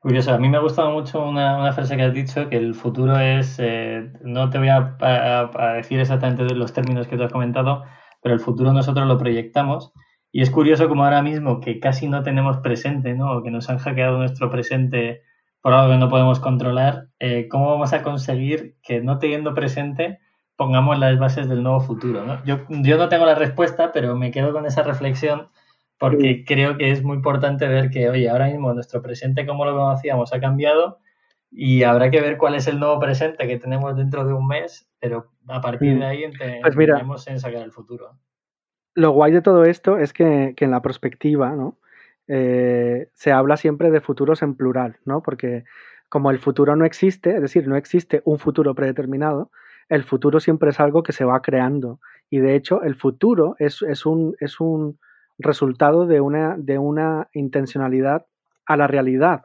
Curioso, a mí me ha gustado mucho una, frase que has dicho, que el futuro es, eh, no te voy a, a, decir exactamente los términos que tú has comentado, pero el futuro nosotros lo proyectamos y es curioso como ahora mismo que casi no tenemos presente, ¿no? Que nos han hackeado nuestro presente por algo que no podemos controlar, eh, ¿cómo vamos a conseguir que no teniendo presente pongamos las bases del nuevo futuro? Yo, yo no tengo la respuesta, pero me quedo con esa reflexión porque creo que es muy importante ver que, oye, ahora mismo nuestro presente como lo conocíamos ha cambiado y habrá que ver cuál es el nuevo presente que tenemos dentro de un mes, pero a partir de ahí pues en sacar el futuro lo guay de todo esto es que, en la perspectiva, ¿no? Eh, se habla siempre de futuros en plural, ¿no? Porque como el futuro no existe, es decir, no existe un futuro predeterminado, el futuro siempre es algo que se va creando. Y de hecho, el futuro es, un, es un, resultado de una, de una intencionalidad a la realidad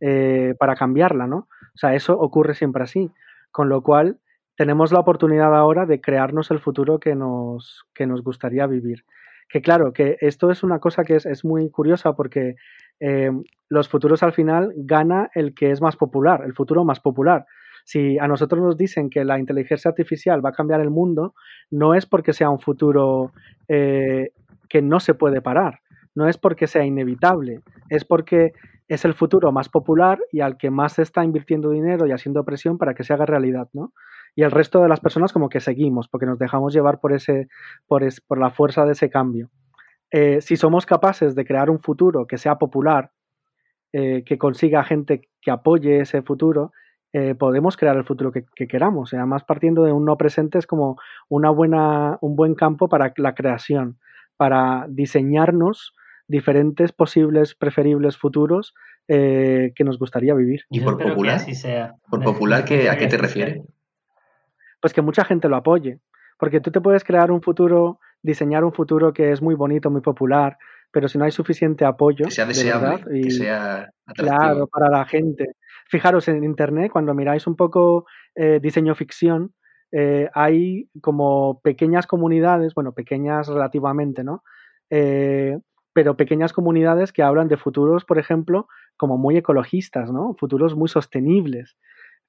eh, para cambiarla, ¿no? O sea, eso ocurre siempre así. Con lo cual, tenemos la oportunidad ahora de crearnos el futuro que nos, que nos gustaría vivir. Que claro, que esto es una cosa que es, muy curiosa porque eh, los futuros al final gana el que es más popular, el futuro más popular. Si a nosotros nos dicen que la inteligencia artificial va a cambiar el mundo, no es porque sea un futuro eh, que no se puede parar, no es porque sea inevitable, es porque es el futuro más popular y al que más se está invirtiendo dinero y haciendo presión para que se haga realidad, ¿no? y el resto de las personas como que seguimos, porque nos dejamos llevar por, ese, por, por la fuerza de ese cambio. Eh, si somos capaces de crear un futuro que sea popular, eh, que consiga gente que apoye ese futuro, eh, podemos crear el futuro que, queramos. Además, partiendo de un no presente es como una buena, un buen campo para la creación, para diseñarnos diferentes posibles, preferibles futuros que nos gustaría vivir. ¿Y por popular? ¿Por popular a qué te refieres? pues que mucha gente lo apoye. Porque tú te puedes crear un futuro, diseñar un futuro que es muy bonito, muy popular, pero si no hay suficiente apoyo. Que sea deseable, que sea atractivo. Claro, para la gente. Fijaros en Internet, cuando miráis un poco eh, diseño ficción, eh, hay como pequeñas comunidades, bueno, pequeñas relativamente, ¿no? Eh, pero pequeñas comunidades que hablan de futuros, por ejemplo, como muy ecologistas, ¿no? Futuros muy sostenibles.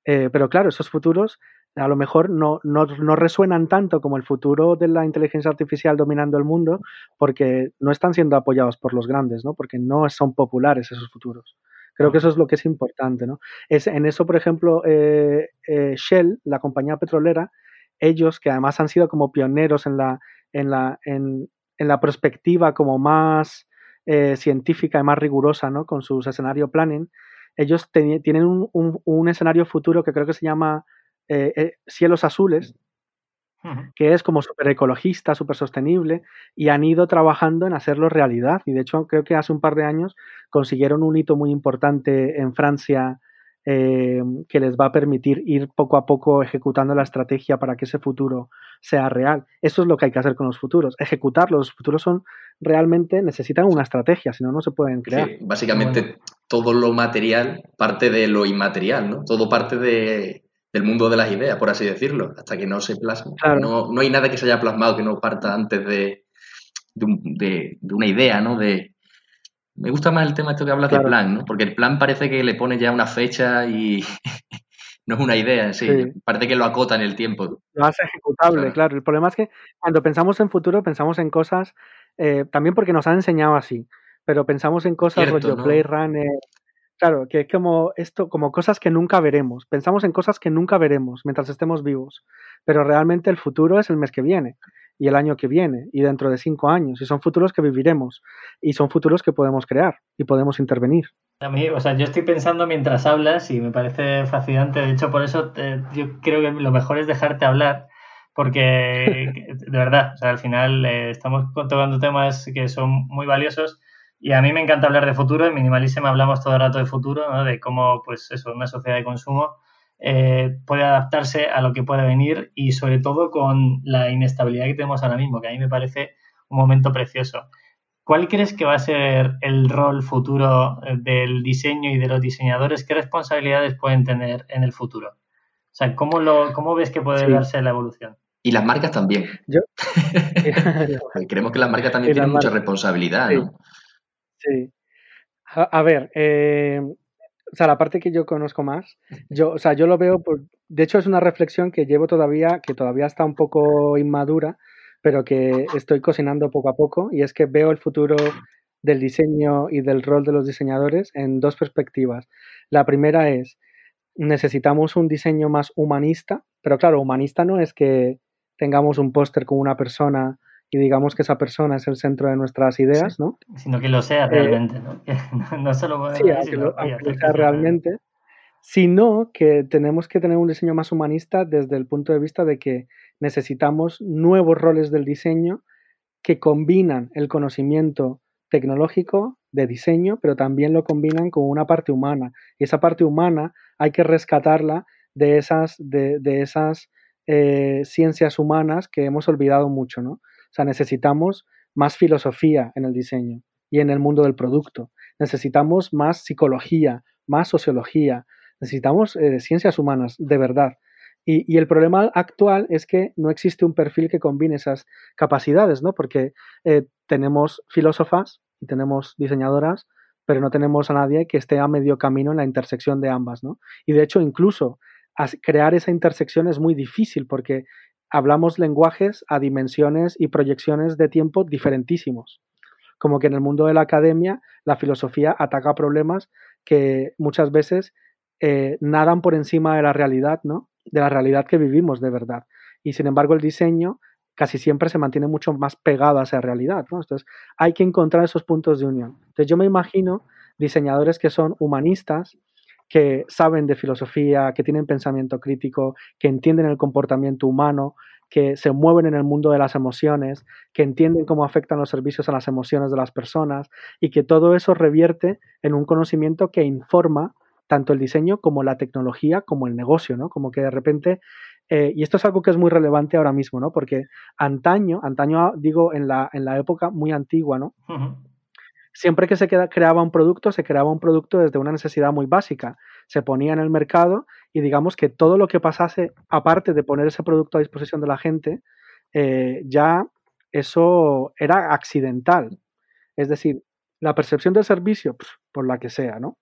pero claro, esos futuros a lo mejor no, no, no, resuenan tanto como el futuro de la inteligencia artificial dominando el mundo porque no están siendo apoyados por los grandes, ¿no? Porque no son populares esos futuros. Creo que eso es lo que es importante, ¿no? Es, en eso, por ejemplo, eh, eh, Shell, la compañía petrolera, ellos que además han sido como pioneros en la, en la, en, en la perspectiva como más eh, científica y más rigurosa, ¿no? Con sus escenario planning, ellos tienen un, un, un escenario futuro que creo que se llama eh, eh, que es como súper ecologista, súper sostenible, y han ido trabajando en hacerlo realidad. Y de hecho, creo que hace un par de años consiguieron un hito muy importante en Francia eh, que les va a permitir ir poco a poco ejecutando la estrategia para que ese futuro sea real. Eso es lo que hay que hacer con los futuros, ejecutarlos. Los futuros son realmente necesitan una estrategia, si no, no se pueden crear. básicamente todo lo material parte de lo inmaterial, ¿no? Todo parte de, del mundo de las ideas, por así decirlo, hasta que no se plasma. No, no, hay nada que se haya plasmado que no parta antes de, de, una idea, ¿no? De, me gusta más el tema esto que hablas de plan, ¿no? Porque el plan parece que le pone ya una fecha y [LAUGHS] no es una idea sí. Parece que lo acota en el tiempo. Lo hace ejecutable, claro. El problema es que cuando pensamos en futuro pensamos en cosas, eh, también porque nos han enseñado así, pero pensamos en cosas rollo Play Runner, Claro, que es como esto, como cosas que nunca veremos. Pensamos en cosas que nunca veremos mientras estemos vivos. Pero realmente el futuro es el mes que viene, y el año que viene, y dentro de cinco años. Y son futuros que viviremos. Y son futuros que podemos crear y podemos intervenir. A mí, o sea, yo estoy pensando mientras hablas y me parece fascinante. De hecho, por eso yo creo que lo mejor es dejarte hablar. Porque, [LAUGHS] de verdad, o sea, al final eh, estamos tocando temas que son muy valiosos y a mí me encanta hablar de futuro, en Minimalism hablamos todo el rato de futuro, ¿no? de cómo pues eso, una sociedad de consumo eh, puede adaptarse a lo que pueda venir y sobre todo con la inestabilidad que tenemos ahora mismo, que a mí me parece un momento precioso. ¿Cuál crees que va a ser el rol futuro eh, del diseño y de los diseñadores? ¿Qué responsabilidades pueden tener en el futuro? O sea, ¿cómo, lo, cómo ves que puede darse la evolución? Y las marcas también. Yo... [LAUGHS] [LAUGHS] Creemos que las marcas también tienen mucha responsabilidad, ¿no? Sí. A, ver, eh, o sea, la parte que yo conozco más, yo, o sea, yo lo veo, por, de hecho es una reflexión que llevo todavía, que todavía está un poco inmadura, pero que estoy cocinando poco a poco, y es que veo el futuro del diseño y del rol de los diseñadores en dos perspectivas. La primera es, necesitamos un diseño más humanista, pero claro, humanista no es que tengamos un póster con una persona y digamos que esa persona es el centro de nuestras ideas, ¿no? Sino que lo sea eh, realmente, ¿no? [LAUGHS] no solo sí, que lo, sea realmente, sino que tenemos que tener un diseño más humanista desde el punto de vista de que necesitamos nuevos roles del diseño que combinan el conocimiento tecnológico de diseño, pero también lo combinan con una parte humana. Y esa parte humana hay que rescatarla de esas, de, esas eh, ciencias humanas que hemos olvidado mucho, ¿no? Sea, necesitamos más filosofía en el diseño y en el mundo del producto. Necesitamos más psicología, más sociología. Necesitamos eh, ciencias humanas, de verdad. Y, el problema actual es que no existe un perfil que combine esas capacidades, ¿no? Porque eh, tenemos filósofas y tenemos diseñadoras, pero no tenemos a nadie que esté a medio camino en la intersección de ambas, ¿no? Y de hecho, incluso crear esa intersección es muy difícil porque hablamos lenguajes a dimensiones y proyecciones de tiempo diferentísimos. Como que en el mundo de la academia la filosofía ataca problemas que muchas veces eh, nadan por encima de la realidad, ¿no? de la realidad que vivimos de verdad. Y sin embargo el diseño casi siempre se mantiene mucho más pegado a esa realidad. Entonces hay que encontrar esos puntos de unión. Entonces yo me imagino diseñadores que son humanistas, que saben de filosofía, que tienen pensamiento crítico, que entienden el comportamiento humano, que se mueven en el mundo de las emociones, que entienden cómo afectan los servicios a las emociones de las personas y que todo eso revierte en un conocimiento que informa tanto el diseño como la tecnología, como el negocio, ¿no? Como que de repente, eh, y esto es algo que es muy relevante ahora mismo, ¿no? Porque antaño, antaño digo en la, en la época muy antigua, ¿no? Siempre que se creaba un producto, se creaba un producto desde una necesidad muy básica. Se ponía en el mercado y digamos que todo lo que pasase, aparte de poner ese producto a disposición de la gente, eh, ya eso era accidental. Es decir, la percepción del servicio, por la que sea, ¿no?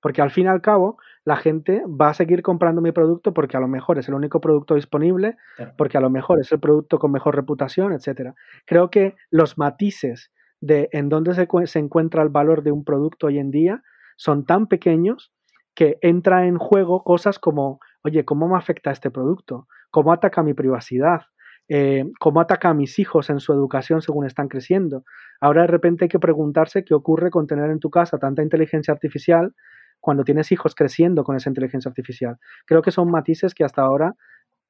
Porque al fin y al cabo, la gente va a seguir comprando mi producto porque a lo mejor es el único producto disponible, porque a lo mejor es el producto con mejor reputación, etcétera. Creo que los matices de en dónde se, se encuentra el valor de un producto hoy en día son tan pequeños que entra en juego cosas como, oye, ¿cómo me afecta este producto? ¿Cómo ataca mi privacidad? Eh, cómo ataca a mis hijos en su educación según están creciendo. Ahora de repente hay que preguntarse qué ocurre con tener en tu casa tanta inteligencia artificial cuando tienes hijos creciendo con esa inteligencia artificial. Creo que son matices que hasta ahora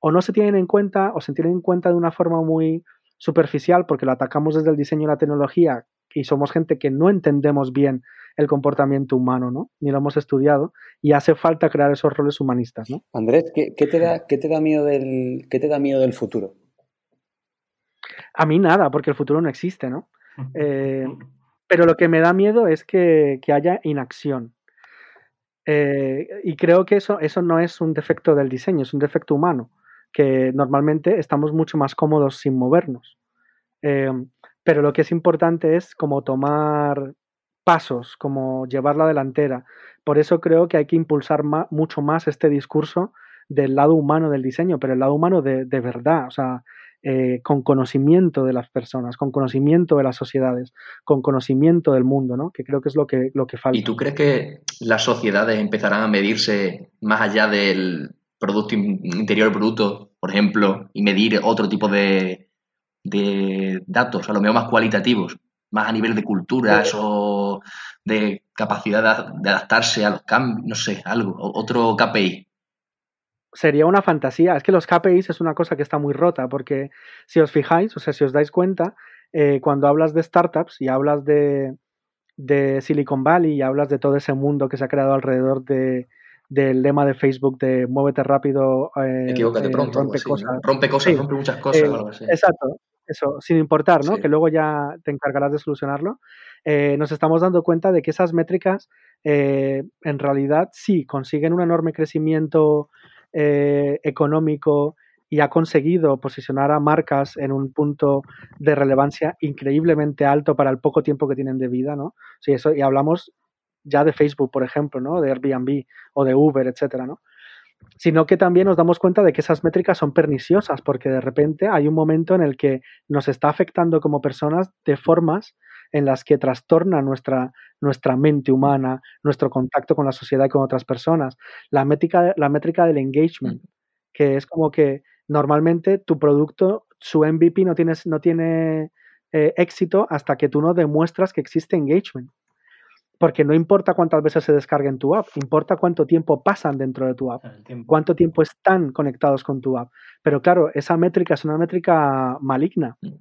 o no se tienen en cuenta o se tienen en cuenta de una forma muy superficial porque lo atacamos desde el diseño y la tecnología y somos gente que no entendemos bien el comportamiento humano, ¿no? Ni lo hemos estudiado y hace falta crear esos roles humanistas, ¿no? Andrés, ¿qué, te, da, qué te, da, miedo del, qué te da miedo del futuro? A mí nada, porque el futuro no existe, ¿no? Eh, pero lo que me da miedo es que, que haya inacción. Eh, y creo que eso, eso no es un defecto del diseño, es un defecto humano, que normalmente estamos mucho más cómodos sin movernos. Em, pero lo que es importante es como tomar pasos, como llevar la delantera. Por eso creo que hay que impulsar mucho más este discurso del lado humano del diseño, pero el lado humano de, de verdad. O sea, eh, con conocimiento de las personas, con conocimiento de las sociedades, con conocimiento del mundo, ¿no? Que creo que es lo que, lo que falta. ¿Y tú crees que las sociedades empezarán a medirse más allá del producto interior bruto, por ejemplo, y medir otro tipo de, de datos, a lo mejor más cualitativos, más a nivel de culturas o de capacidad de adaptarse a los cambios, no sé, algo, otro KPI? sería una fantasía. Es que los KPIs es una cosa que está muy rota, porque si os fijáis, o sea, si os dais cuenta, eh, cuando hablas de startups y hablas de, de, Silicon Valley y hablas de todo ese mundo que se ha creado alrededor de, del lema de Facebook de muévete rápido, eh, eh pronto, rompe, cosas. rompe cosas. rompe muchas cosas. Eh, exacto, eso, sin importar, ¿no? Que luego ya te encargarás de solucionarlo. nos estamos dando cuenta de que esas métricas en realidad sí consiguen un enorme crecimiento eh, económico y ha conseguido posicionar a marcas en un punto de relevancia increíblemente alto para el poco tiempo que tienen de vida, ¿no? Sí, eso, y hablamos ya de Facebook, por ejemplo, ¿no? De Airbnb o de Uber, etcétera, ¿no? Sino que también nos damos cuenta de que esas métricas son perniciosas, porque de repente hay un momento en el que nos está afectando como personas de formas en las que trastorna nuestra, nuestra mente humana, nuestro contacto con la sociedad y con otras personas. La métrica, la métrica del engagement, que es como que normalmente tu producto, su MVP no, tienes, no tiene eh, éxito hasta que tú no demuestras que existe engagement. Porque no importa cuántas veces se descarguen tu app, importa cuánto tiempo pasan dentro de tu app, cuánto tiempo están conectados con tu app. Pero claro, esa métrica es una métrica maligna. Mm.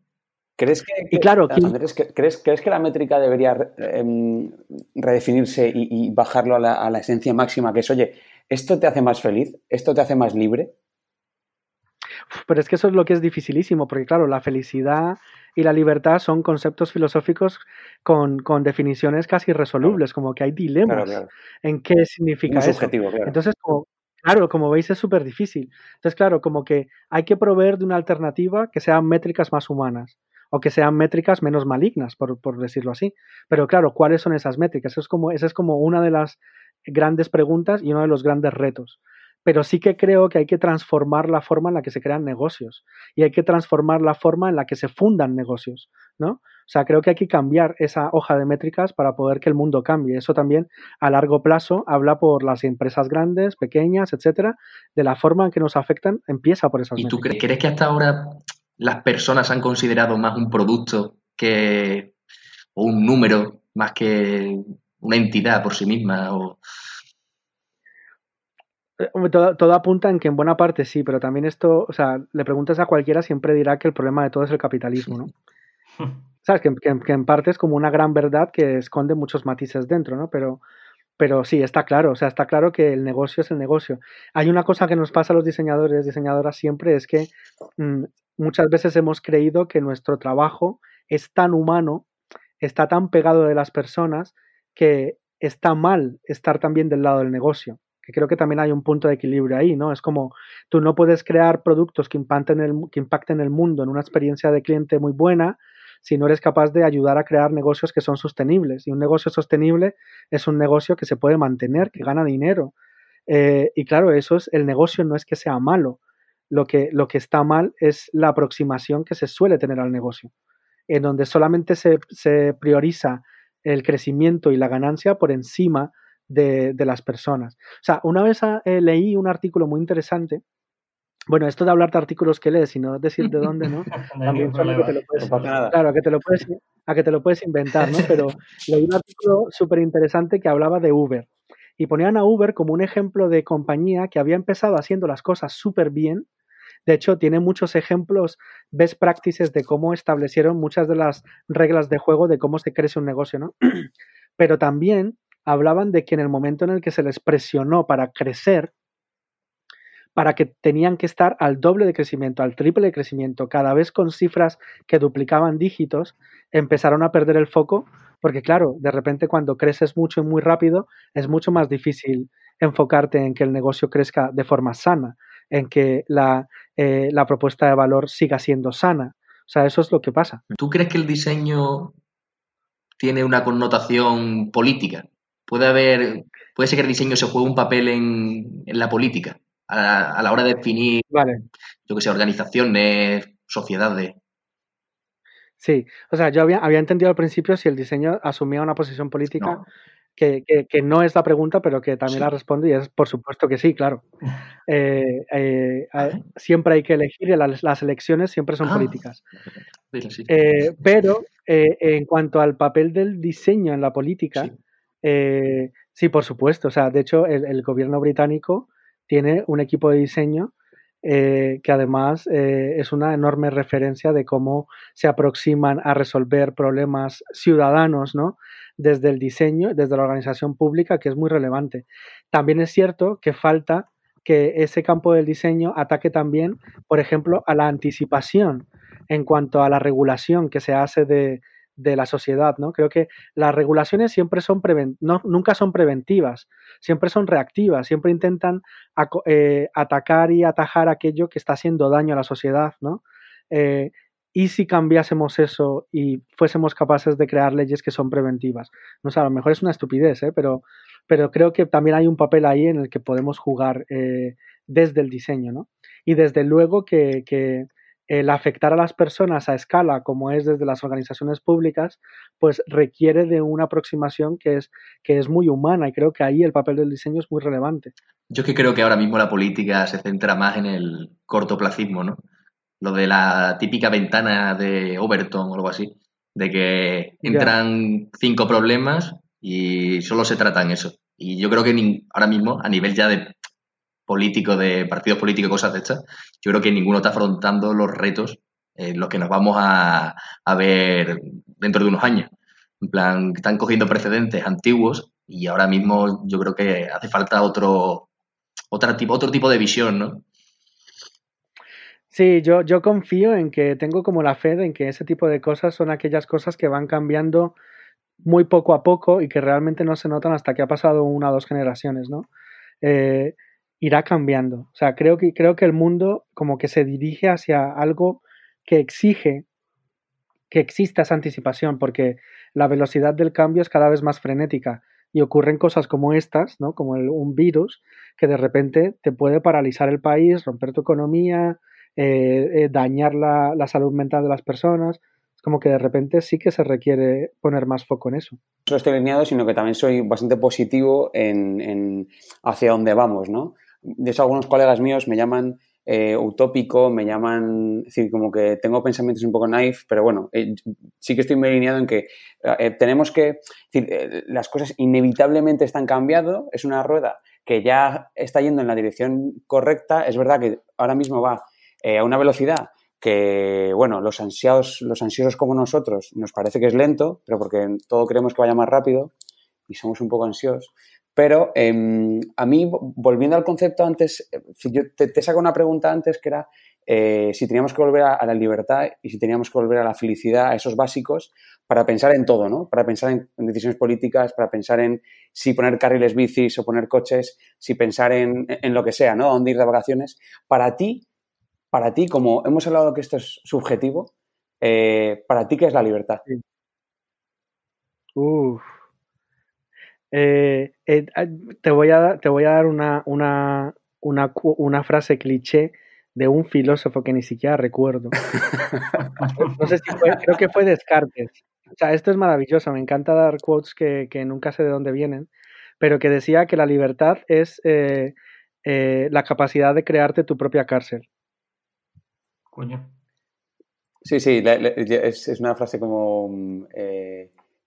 ¿Crees que, y claro, ¿crees, ¿crees, que la métrica debería em, redefinirse y, bajarlo a la, a la, esencia máxima, que es, oye, ¿esto te hace más feliz? ¿Esto te hace más libre? Pero es que eso es lo que es dificilísimo, porque claro, la felicidad y la libertad son conceptos filosóficos con, con definiciones casi irresolubles, como que hay dilemas en qué significa eso. Entonces, como, claro, como veis es súper difícil. Entonces, claro, como que hay que proveer de una alternativa que sean métricas más humanas o que sean métricas menos malignas, por, por decirlo así. Pero claro, ¿cuáles son esas métricas? Eso es como, esa es como una de las grandes preguntas y uno de los grandes retos pero sí que creo que hay que transformar la forma en la que se crean negocios y hay que transformar la forma en la que se fundan negocios, ¿no? O sea, creo que hay que cambiar esa hoja de métricas para poder que el mundo cambie. Eso también a largo plazo habla por las empresas grandes, pequeñas, etcétera, de la forma en que nos afectan, empieza por esas ¿Y tú crees que hasta ahora las personas han considerado más un producto que o un número más que una entidad por sí misma o todo, apunta en que en buena parte sí, pero también esto, o sea, le preguntas a cualquiera, siempre dirá que el problema de todo es el capitalismo, ¿no? [LAUGHS] ¿Sabes? Que, en parte es como una gran verdad que esconde muchos matices dentro, ¿no? Pero, pero sí, está claro, o sea, está claro que el negocio es el negocio. Hay una cosa que nos pasa a los diseñadores, diseñadoras siempre, es que mm, muchas veces hemos creído que nuestro trabajo es tan humano, está tan pegado de las personas, que está mal estar también del lado del negocio creo que también hay un punto de equilibrio ahí, ¿no? Es como tú no puedes crear productos que impacten el, que impacten el mundo en una experiencia de cliente muy buena si no eres capaz de ayudar a crear negocios que son sostenibles. Y un negocio sostenible es un negocio que se puede mantener, que gana dinero. Eh, y claro, eso es, el negocio no es que sea malo. Lo que, lo que está mal es la aproximación que se suele tener al negocio, en donde solamente se, se prioriza el crecimiento y la ganancia por encima de, las personas. O sea, una vez ah, eh, leí un artículo muy interesante. Bueno, esto de hablar de artículos que lees y no decir de dónde, ¿no? [LAUGHS] [LAUGHS] También que te lo puedes, claro, que te lo puedes, a que te lo puedes inventar, ¿no? Pero [LAUGHS] leí un artículo súper interesante que hablaba de Uber y ponían a Uber como un ejemplo de compañía que había empezado haciendo las cosas súper bien. De hecho, tiene muchos ejemplos, best practices de cómo establecieron muchas de las reglas de juego de cómo se crece un negocio, ¿no? [CLEARS THROAT] Pero también hablaban de que en el momento en el que se les presionó para crecer, para que tenían que estar al doble de crecimiento, al triple de crecimiento, cada vez con cifras que duplicaban dígitos, empezaron a perder el foco, porque claro, de repente cuando creces mucho y muy rápido, es mucho más difícil enfocarte en que el negocio crezca de forma sana, en que la, eh, propuesta de valor siga siendo sana. O sea, eso es lo que pasa. ¿Tú crees que el diseño tiene una connotación política? Puede haber, puede ser que el diseño se juegue un papel en, la política, a, la hora de definir, yo que sé, organizaciones, sociedades. Sí, o sea, yo había, había, entendido al principio si el diseño asumía una posición política, Que, no es la pregunta, pero que también la responde y es por supuesto que sí, claro. [LAUGHS] Eh, eh, siempre hay que elegir y las, elecciones siempre son ah. políticas. Eh, pero en cuanto al papel del diseño en la política, eh, sí, por supuesto. O sea, de hecho, el, gobierno británico tiene un equipo de diseño eh, que además eh, es una enorme referencia de cómo se aproximan a resolver problemas ciudadanos, ¿no? Desde el diseño, desde la organización pública, que es muy relevante. También es cierto que falta que ese campo del diseño ataque también, por ejemplo, a la anticipación en cuanto a la regulación que se hace de, de la sociedad, ¿no? Creo que las regulaciones siempre son no, nunca son preventivas, siempre son reactivas, siempre intentan eh, atacar y atajar aquello que está haciendo daño a la sociedad, ¿no? Eh, ¿y si cambiásemos eso y fuésemos capaces de crear leyes que son preventivas? No sé, a lo mejor es una estupidez, ¿eh? pero, pero creo que también hay un papel ahí en el que podemos jugar eh, desde el diseño, ¿no? Y desde luego que, que el afectar a las personas a escala, como es desde las organizaciones públicas, pues requiere de una aproximación que es, que es muy humana y creo que ahí el papel del diseño es muy relevante. Yo es que creo que ahora mismo la política se centra más en el cortoplacismo, ¿no? Lo de la típica ventana de Overton o algo así, de que entran cinco problemas y solo se tratan eso. Y yo creo que ahora mismo, a nivel ya de políticos, de partidos políticos y cosas de estas, yo creo que ninguno está afrontando los retos en los que nos vamos a, ver dentro de unos años. En plan, están cogiendo precedentes antiguos y ahora mismo yo creo que hace falta otro, otra tipo, otro tipo de visión, ¿no? Sí, yo, yo confío en que tengo como la fe en que ese tipo de cosas son aquellas cosas que van cambiando muy poco a poco y que realmente no se notan hasta que ha pasado una o dos generaciones, ¿no? Eh, irá cambiando. O sea, creo que, creo que el mundo como que se dirige hacia algo que exige que exista esa anticipación, porque la velocidad del cambio es cada vez más frenética y ocurren cosas como estas, ¿no? Como un virus que de repente te puede paralizar el país, romper tu economía, eh, eh, dañar la, salud mental de las personas. Es como que de repente sí que se requiere poner más foco en eso. No estoy alineado, sino que también soy bastante positivo en hacia dónde vamos, ¿no? De hecho, algunos colegas míos me llaman eh, utópico, me llaman, es decir, como que tengo pensamientos un poco naif, pero bueno, eh, sí que estoy muy alineado en que eh, tenemos que, decir, las cosas inevitablemente están cambiando, es una rueda que ya está yendo en la dirección correcta, es verdad que ahora mismo va a una velocidad que, bueno, los ansiados, los ansiosos como nosotros nos parece que es lento, pero porque todo queremos que vaya más rápido y somos un poco ansiosos. Pero em, a mí, volviendo al concepto antes, yo te, te saco una pregunta antes que era eh, si teníamos que volver a, la libertad y si teníamos que volver a la felicidad, a esos básicos, para pensar en todo, ¿no? Para pensar en, decisiones políticas, para pensar en si poner carriles bicis o poner coches, si pensar en, lo que sea, ¿no? A dónde ir de vacaciones. Para ti, para ti, como hemos hablado que esto es subjetivo, eh, para ti, ¿qué es la libertad? Uf. Eh, eh, ah, te, voy a, te voy a dar una, una, una, una, frase cliché de un filósofo que ni siquiera recuerdo. [LAUGHS] no sé si fue, creo que fue Descartes. O sea, esto es maravilloso, me encanta dar quotes que, que nunca sé de dónde vienen, pero que decía que la libertad es eh, la capacidad de crearte tu propia cárcel. Coño. Sí, sí, es, es, una frase como... Mm,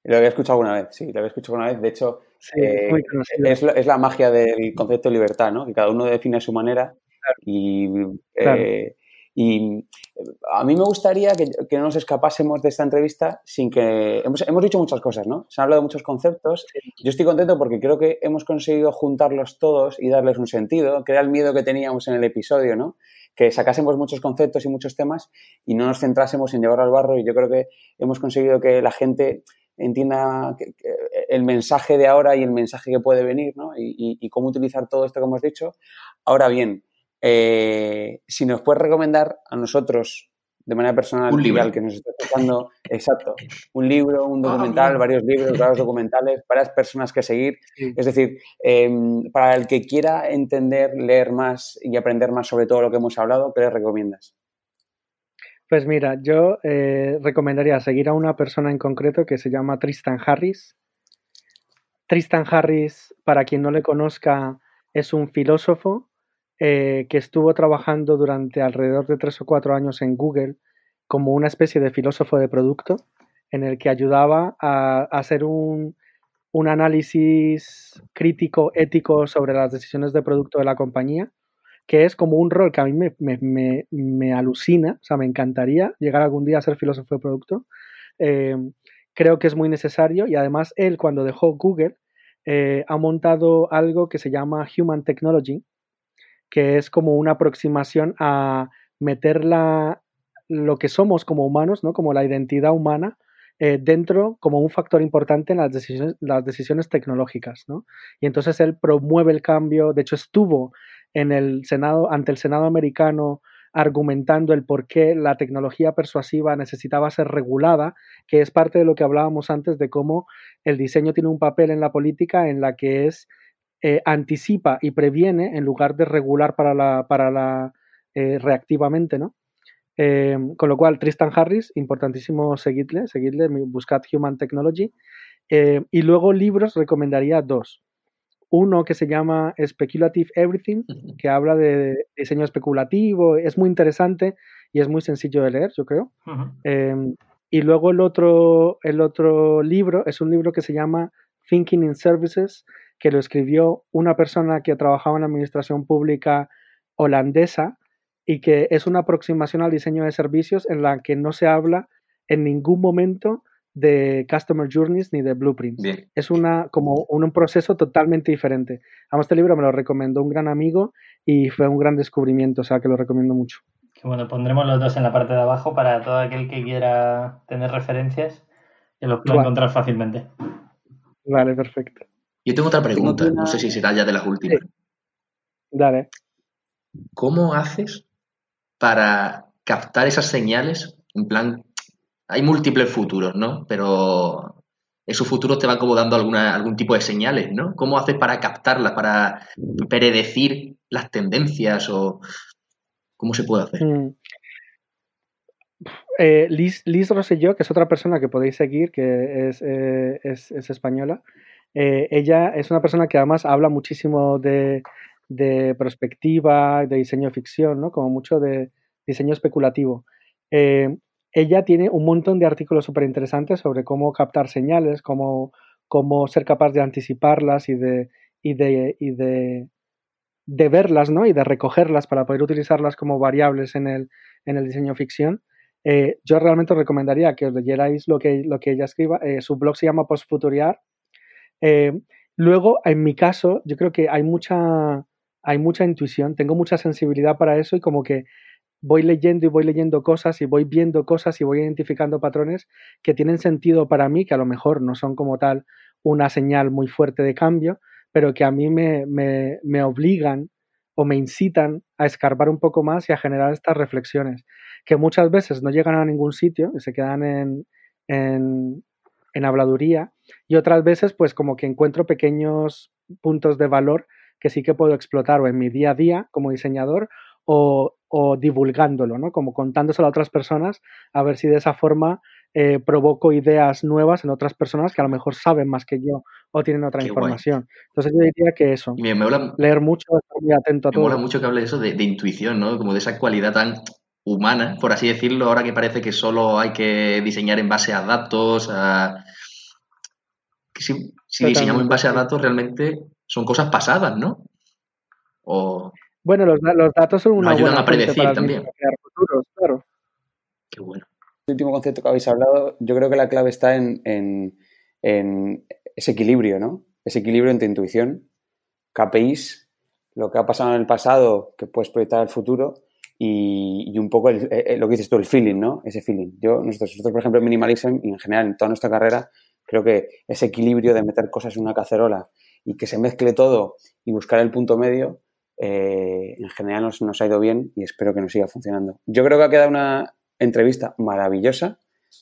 lo había escuchado alguna vez, sí, lo había escuchado alguna vez. De hecho, eh, es, es, la magia del concepto de libertad, ¿no? Que cada uno define a su manera. Y, eh, y a mí me gustaría que, que, no nos escapásemos de esta entrevista sin que... Hemos, hemos dicho muchas cosas, ¿no? Se han hablado de muchos conceptos. Yo estoy contento porque creo que hemos conseguido juntarlos todos y darles un sentido, que era el miedo que teníamos en el episodio, ¿no? que sacásemos muchos conceptos y muchos temas y no nos centrásemos en llevar al barro y yo creo que hemos conseguido que la gente entienda el mensaje de ahora y el mensaje que puede venir, ¿no? Y, cómo utilizar todo esto que hemos dicho. Ahora bien, eh, si nos puedes recomendar a nosotros de manera personal, un libro que nos está escuchando, exacto, un libro, un ah, documental, varios libros, varios documentales, varias personas que seguir. Es decir, em, para el que quiera entender, leer más y aprender más sobre todo lo que hemos hablado, ¿qué le recomiendas? Pues mira, yo eh, recomendaría seguir a una persona en concreto que se llama Tristan Harris. Tristan Harris, para quien no le conozca, es un filósofo eh, que estuvo trabajando durante alrededor de tres o cuatro años en Google como una especie de filósofo de producto, en el que ayudaba a, hacer un análisis crítico, ético sobre las decisiones de producto de la compañía que es como un rol que a mí me, me, me, alucina, o sea, me encantaría llegar algún día a ser filósofo de producto. Eh, creo que es muy necesario y además él cuando dejó Google eh, ha montado algo que se llama Human Technology, que es como una aproximación a meter la, lo que somos como humanos, ¿no? como la identidad humana, eh, dentro como un factor importante en las decisiones, las decisiones tecnológicas. ¿no? Y entonces él promueve el cambio, de hecho estuvo en el Senado, ante el Senado americano argumentando el por qué la tecnología persuasiva necesitaba ser regulada, que es parte de lo que hablábamos antes de cómo el diseño tiene un papel en la política en la que es eh, anticipa y previene en lugar de regular para la, para la eh, reactivamente, ¿no? Eh, con lo cual, Tristan Harris, importantísimo seguidle, seguidle, buscad Human Technology. y luego libros recomendaría dos. Uno que se llama Speculative Everything, que habla de diseño especulativo, es muy interesante y es muy sencillo de leer, yo creo. Em, y luego el otro, el otro libro es un libro que se llama Thinking in Services, que lo escribió una persona que trabajaba en la administración pública holandesa y que es una aproximación al diseño de servicios en la que no se habla en ningún momento de Customer Journeys ni de Blueprints. Es una, como un, proceso totalmente diferente. Además, este libro me lo recomendó un gran amigo y fue un gran descubrimiento, o sea que lo recomiendo mucho. Que bueno, pondremos los dos en la parte de abajo para todo aquel que quiera tener referencias y los pueda encontrar fácilmente. Vale, perfecto. Yo tengo otra pregunta, no sé si será ya de las últimas. Dale. ¿Cómo haces para captar esas señales? En plan, hay múltiples futuros, ¿no? Pero esos futuros te van como dando alguna, algún tipo de señales, ¿no? ¿Cómo haces para captarlas, para predecir las tendencias o cómo se puede hacer? Mm. Eh, Liz, Liz, Rosselló, que es otra persona que podéis seguir, que es, eh, española, eh, ella es una persona que además habla muchísimo de, de perspectiva, de diseño ficción, ¿no? Como mucho de diseño especulativo ella tiene un montón de artículos súper interesantes sobre cómo captar señales, cómo, cómo ser capaz de anticiparlas y de, y de, y de, verlas, ¿no? Y de recogerlas para poder utilizarlas como variables en el, en el diseño ficción. Eh, yo realmente os recomendaría que os leyerais lo que, lo que ella escriba. Eh, su blog se llama Postfuturiar. Eh, luego, en mi caso, yo creo que hay mucha, hay mucha intuición, tengo mucha sensibilidad para eso y como que voy leyendo y voy leyendo cosas y voy viendo cosas y voy identificando patrones que tienen sentido para mí, que a lo mejor no son como tal una señal muy fuerte de cambio, pero que a mí me, me, obligan o me incitan a escarbar un poco más y a generar estas reflexiones, que muchas veces no llegan a ningún sitio y se quedan en, en, en habladuría, y otras veces pues como que encuentro pequeños puntos de valor que sí que puedo explotar o en mi día a día como diseñador o, o divulgándolo, ¿no? Como contándoselo a otras personas, a ver si de esa forma eh, provoco ideas nuevas en otras personas que a lo mejor saben más que yo o tienen otra información. Entonces yo diría que eso, leer mucho, estar muy atento a todo. Me mola mucho que hable de eso, de, intuición, ¿no? Como de esa cualidad tan humana, por así decirlo, ahora que parece que solo hay que diseñar en base a datos, a... si, si diseñamos en base a datos realmente son cosas pasadas, ¿no? O... Bueno, los, datos son una ayudan a predecir también. Futuros, claro. Qué bueno. El último concepto que habéis hablado, yo creo que la clave está en, ese equilibrio, ¿no? Ese equilibrio entre intuición, KPIs, lo que ha pasado en el pasado que puedes proyectar al futuro y, un poco eh, eh, lo que dices tú, el feeling, ¿no? Ese feeling. Yo, nosotros, nosotros, por ejemplo, en Minimalism y en general en toda nuestra carrera, creo que ese equilibrio de meter cosas en una cacerola y que se mezcle todo y buscar el punto medio eh, en general nos, ha ido bien y espero que nos siga funcionando. Yo creo que ha quedado una entrevista maravillosa,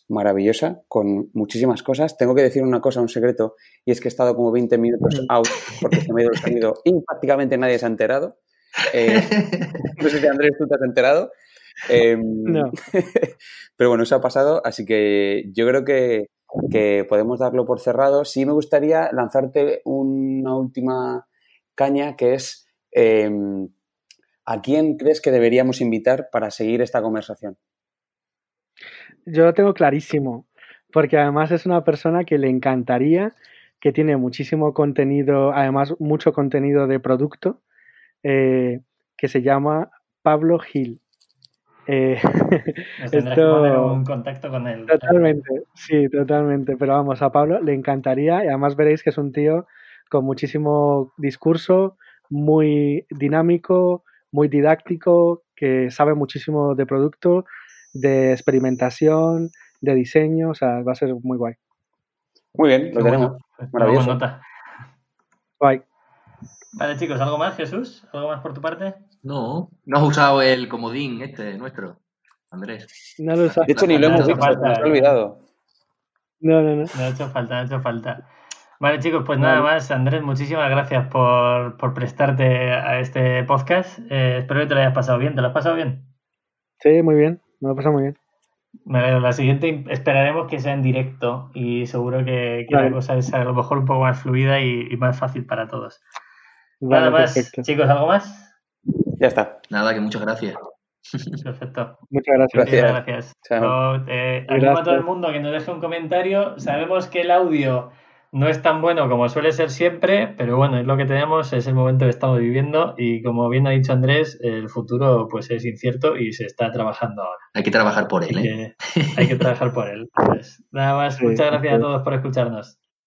maravillosa, con muchísimas cosas. Tengo que decir una cosa, un secreto, y es que he estado como 20 minutos out porque se me ha ido el sonido y prácticamente nadie se ha enterado. Eh, no sé si Andrés tú te has enterado. Em, no. [LAUGHS] pero bueno, eso ha pasado, así que yo creo que, que podemos darlo por cerrado. Sí me gustaría lanzarte una última caña que es Em, ¿A quién crees que deberíamos invitar para seguir esta conversación? Yo lo tengo clarísimo, porque además es una persona que le encantaría, que tiene muchísimo contenido, además mucho contenido de producto, eh, que se llama Pablo Gil. Eh, esto... un contacto con él. Totalmente, sí, totalmente. Pero vamos, a Pablo le encantaría y además veréis que es un tío con muchísimo discurso, muy dinámico, muy didáctico, que sabe muchísimo de producto, de experimentación, de diseño, o sea, va a ser muy guay. Muy bien, lo tenemos. Maravilloso. Nota. Guay. Vale, chicos, ¿algo más, Jesús? ¿Algo más por tu parte? No, no has usado el comodín este nuestro, Andrés. No lo usado. De hecho, ni lo hemos visto, se ha olvidado. No, no, no. No ha hecho falta, no ha hecho falta. Vale, chicos, pues nada más. Andrés, muchísimas gracias por, por prestarte a este podcast. Eh, espero que te lo hayas pasado bien. ¿Te lo has pasado bien? Sí, muy bien. Me lo he pasado muy bien. La siguiente esperaremos que sea en directo y seguro que, la cosa es a lo mejor un poco más fluida y, más fácil para todos. Nada más, chicos, ¿algo más? Ya está. Nada, que muchas gracias. [LAUGHS] Perfecto. Muchas gracias. Muchas gracias. Eh, a todo el mundo que nos deje un comentario. Sabemos que el audio no es tan bueno como suele ser siempre, pero bueno, es lo que tenemos, es el momento que estamos viviendo y como bien ha dicho Andrés, el futuro pues es incierto y se está trabajando ahora. Hay que trabajar por él, ¿eh? hay que trabajar por él. [LAUGHS] Pues, nada más, muchas gracias a todos por escucharnos.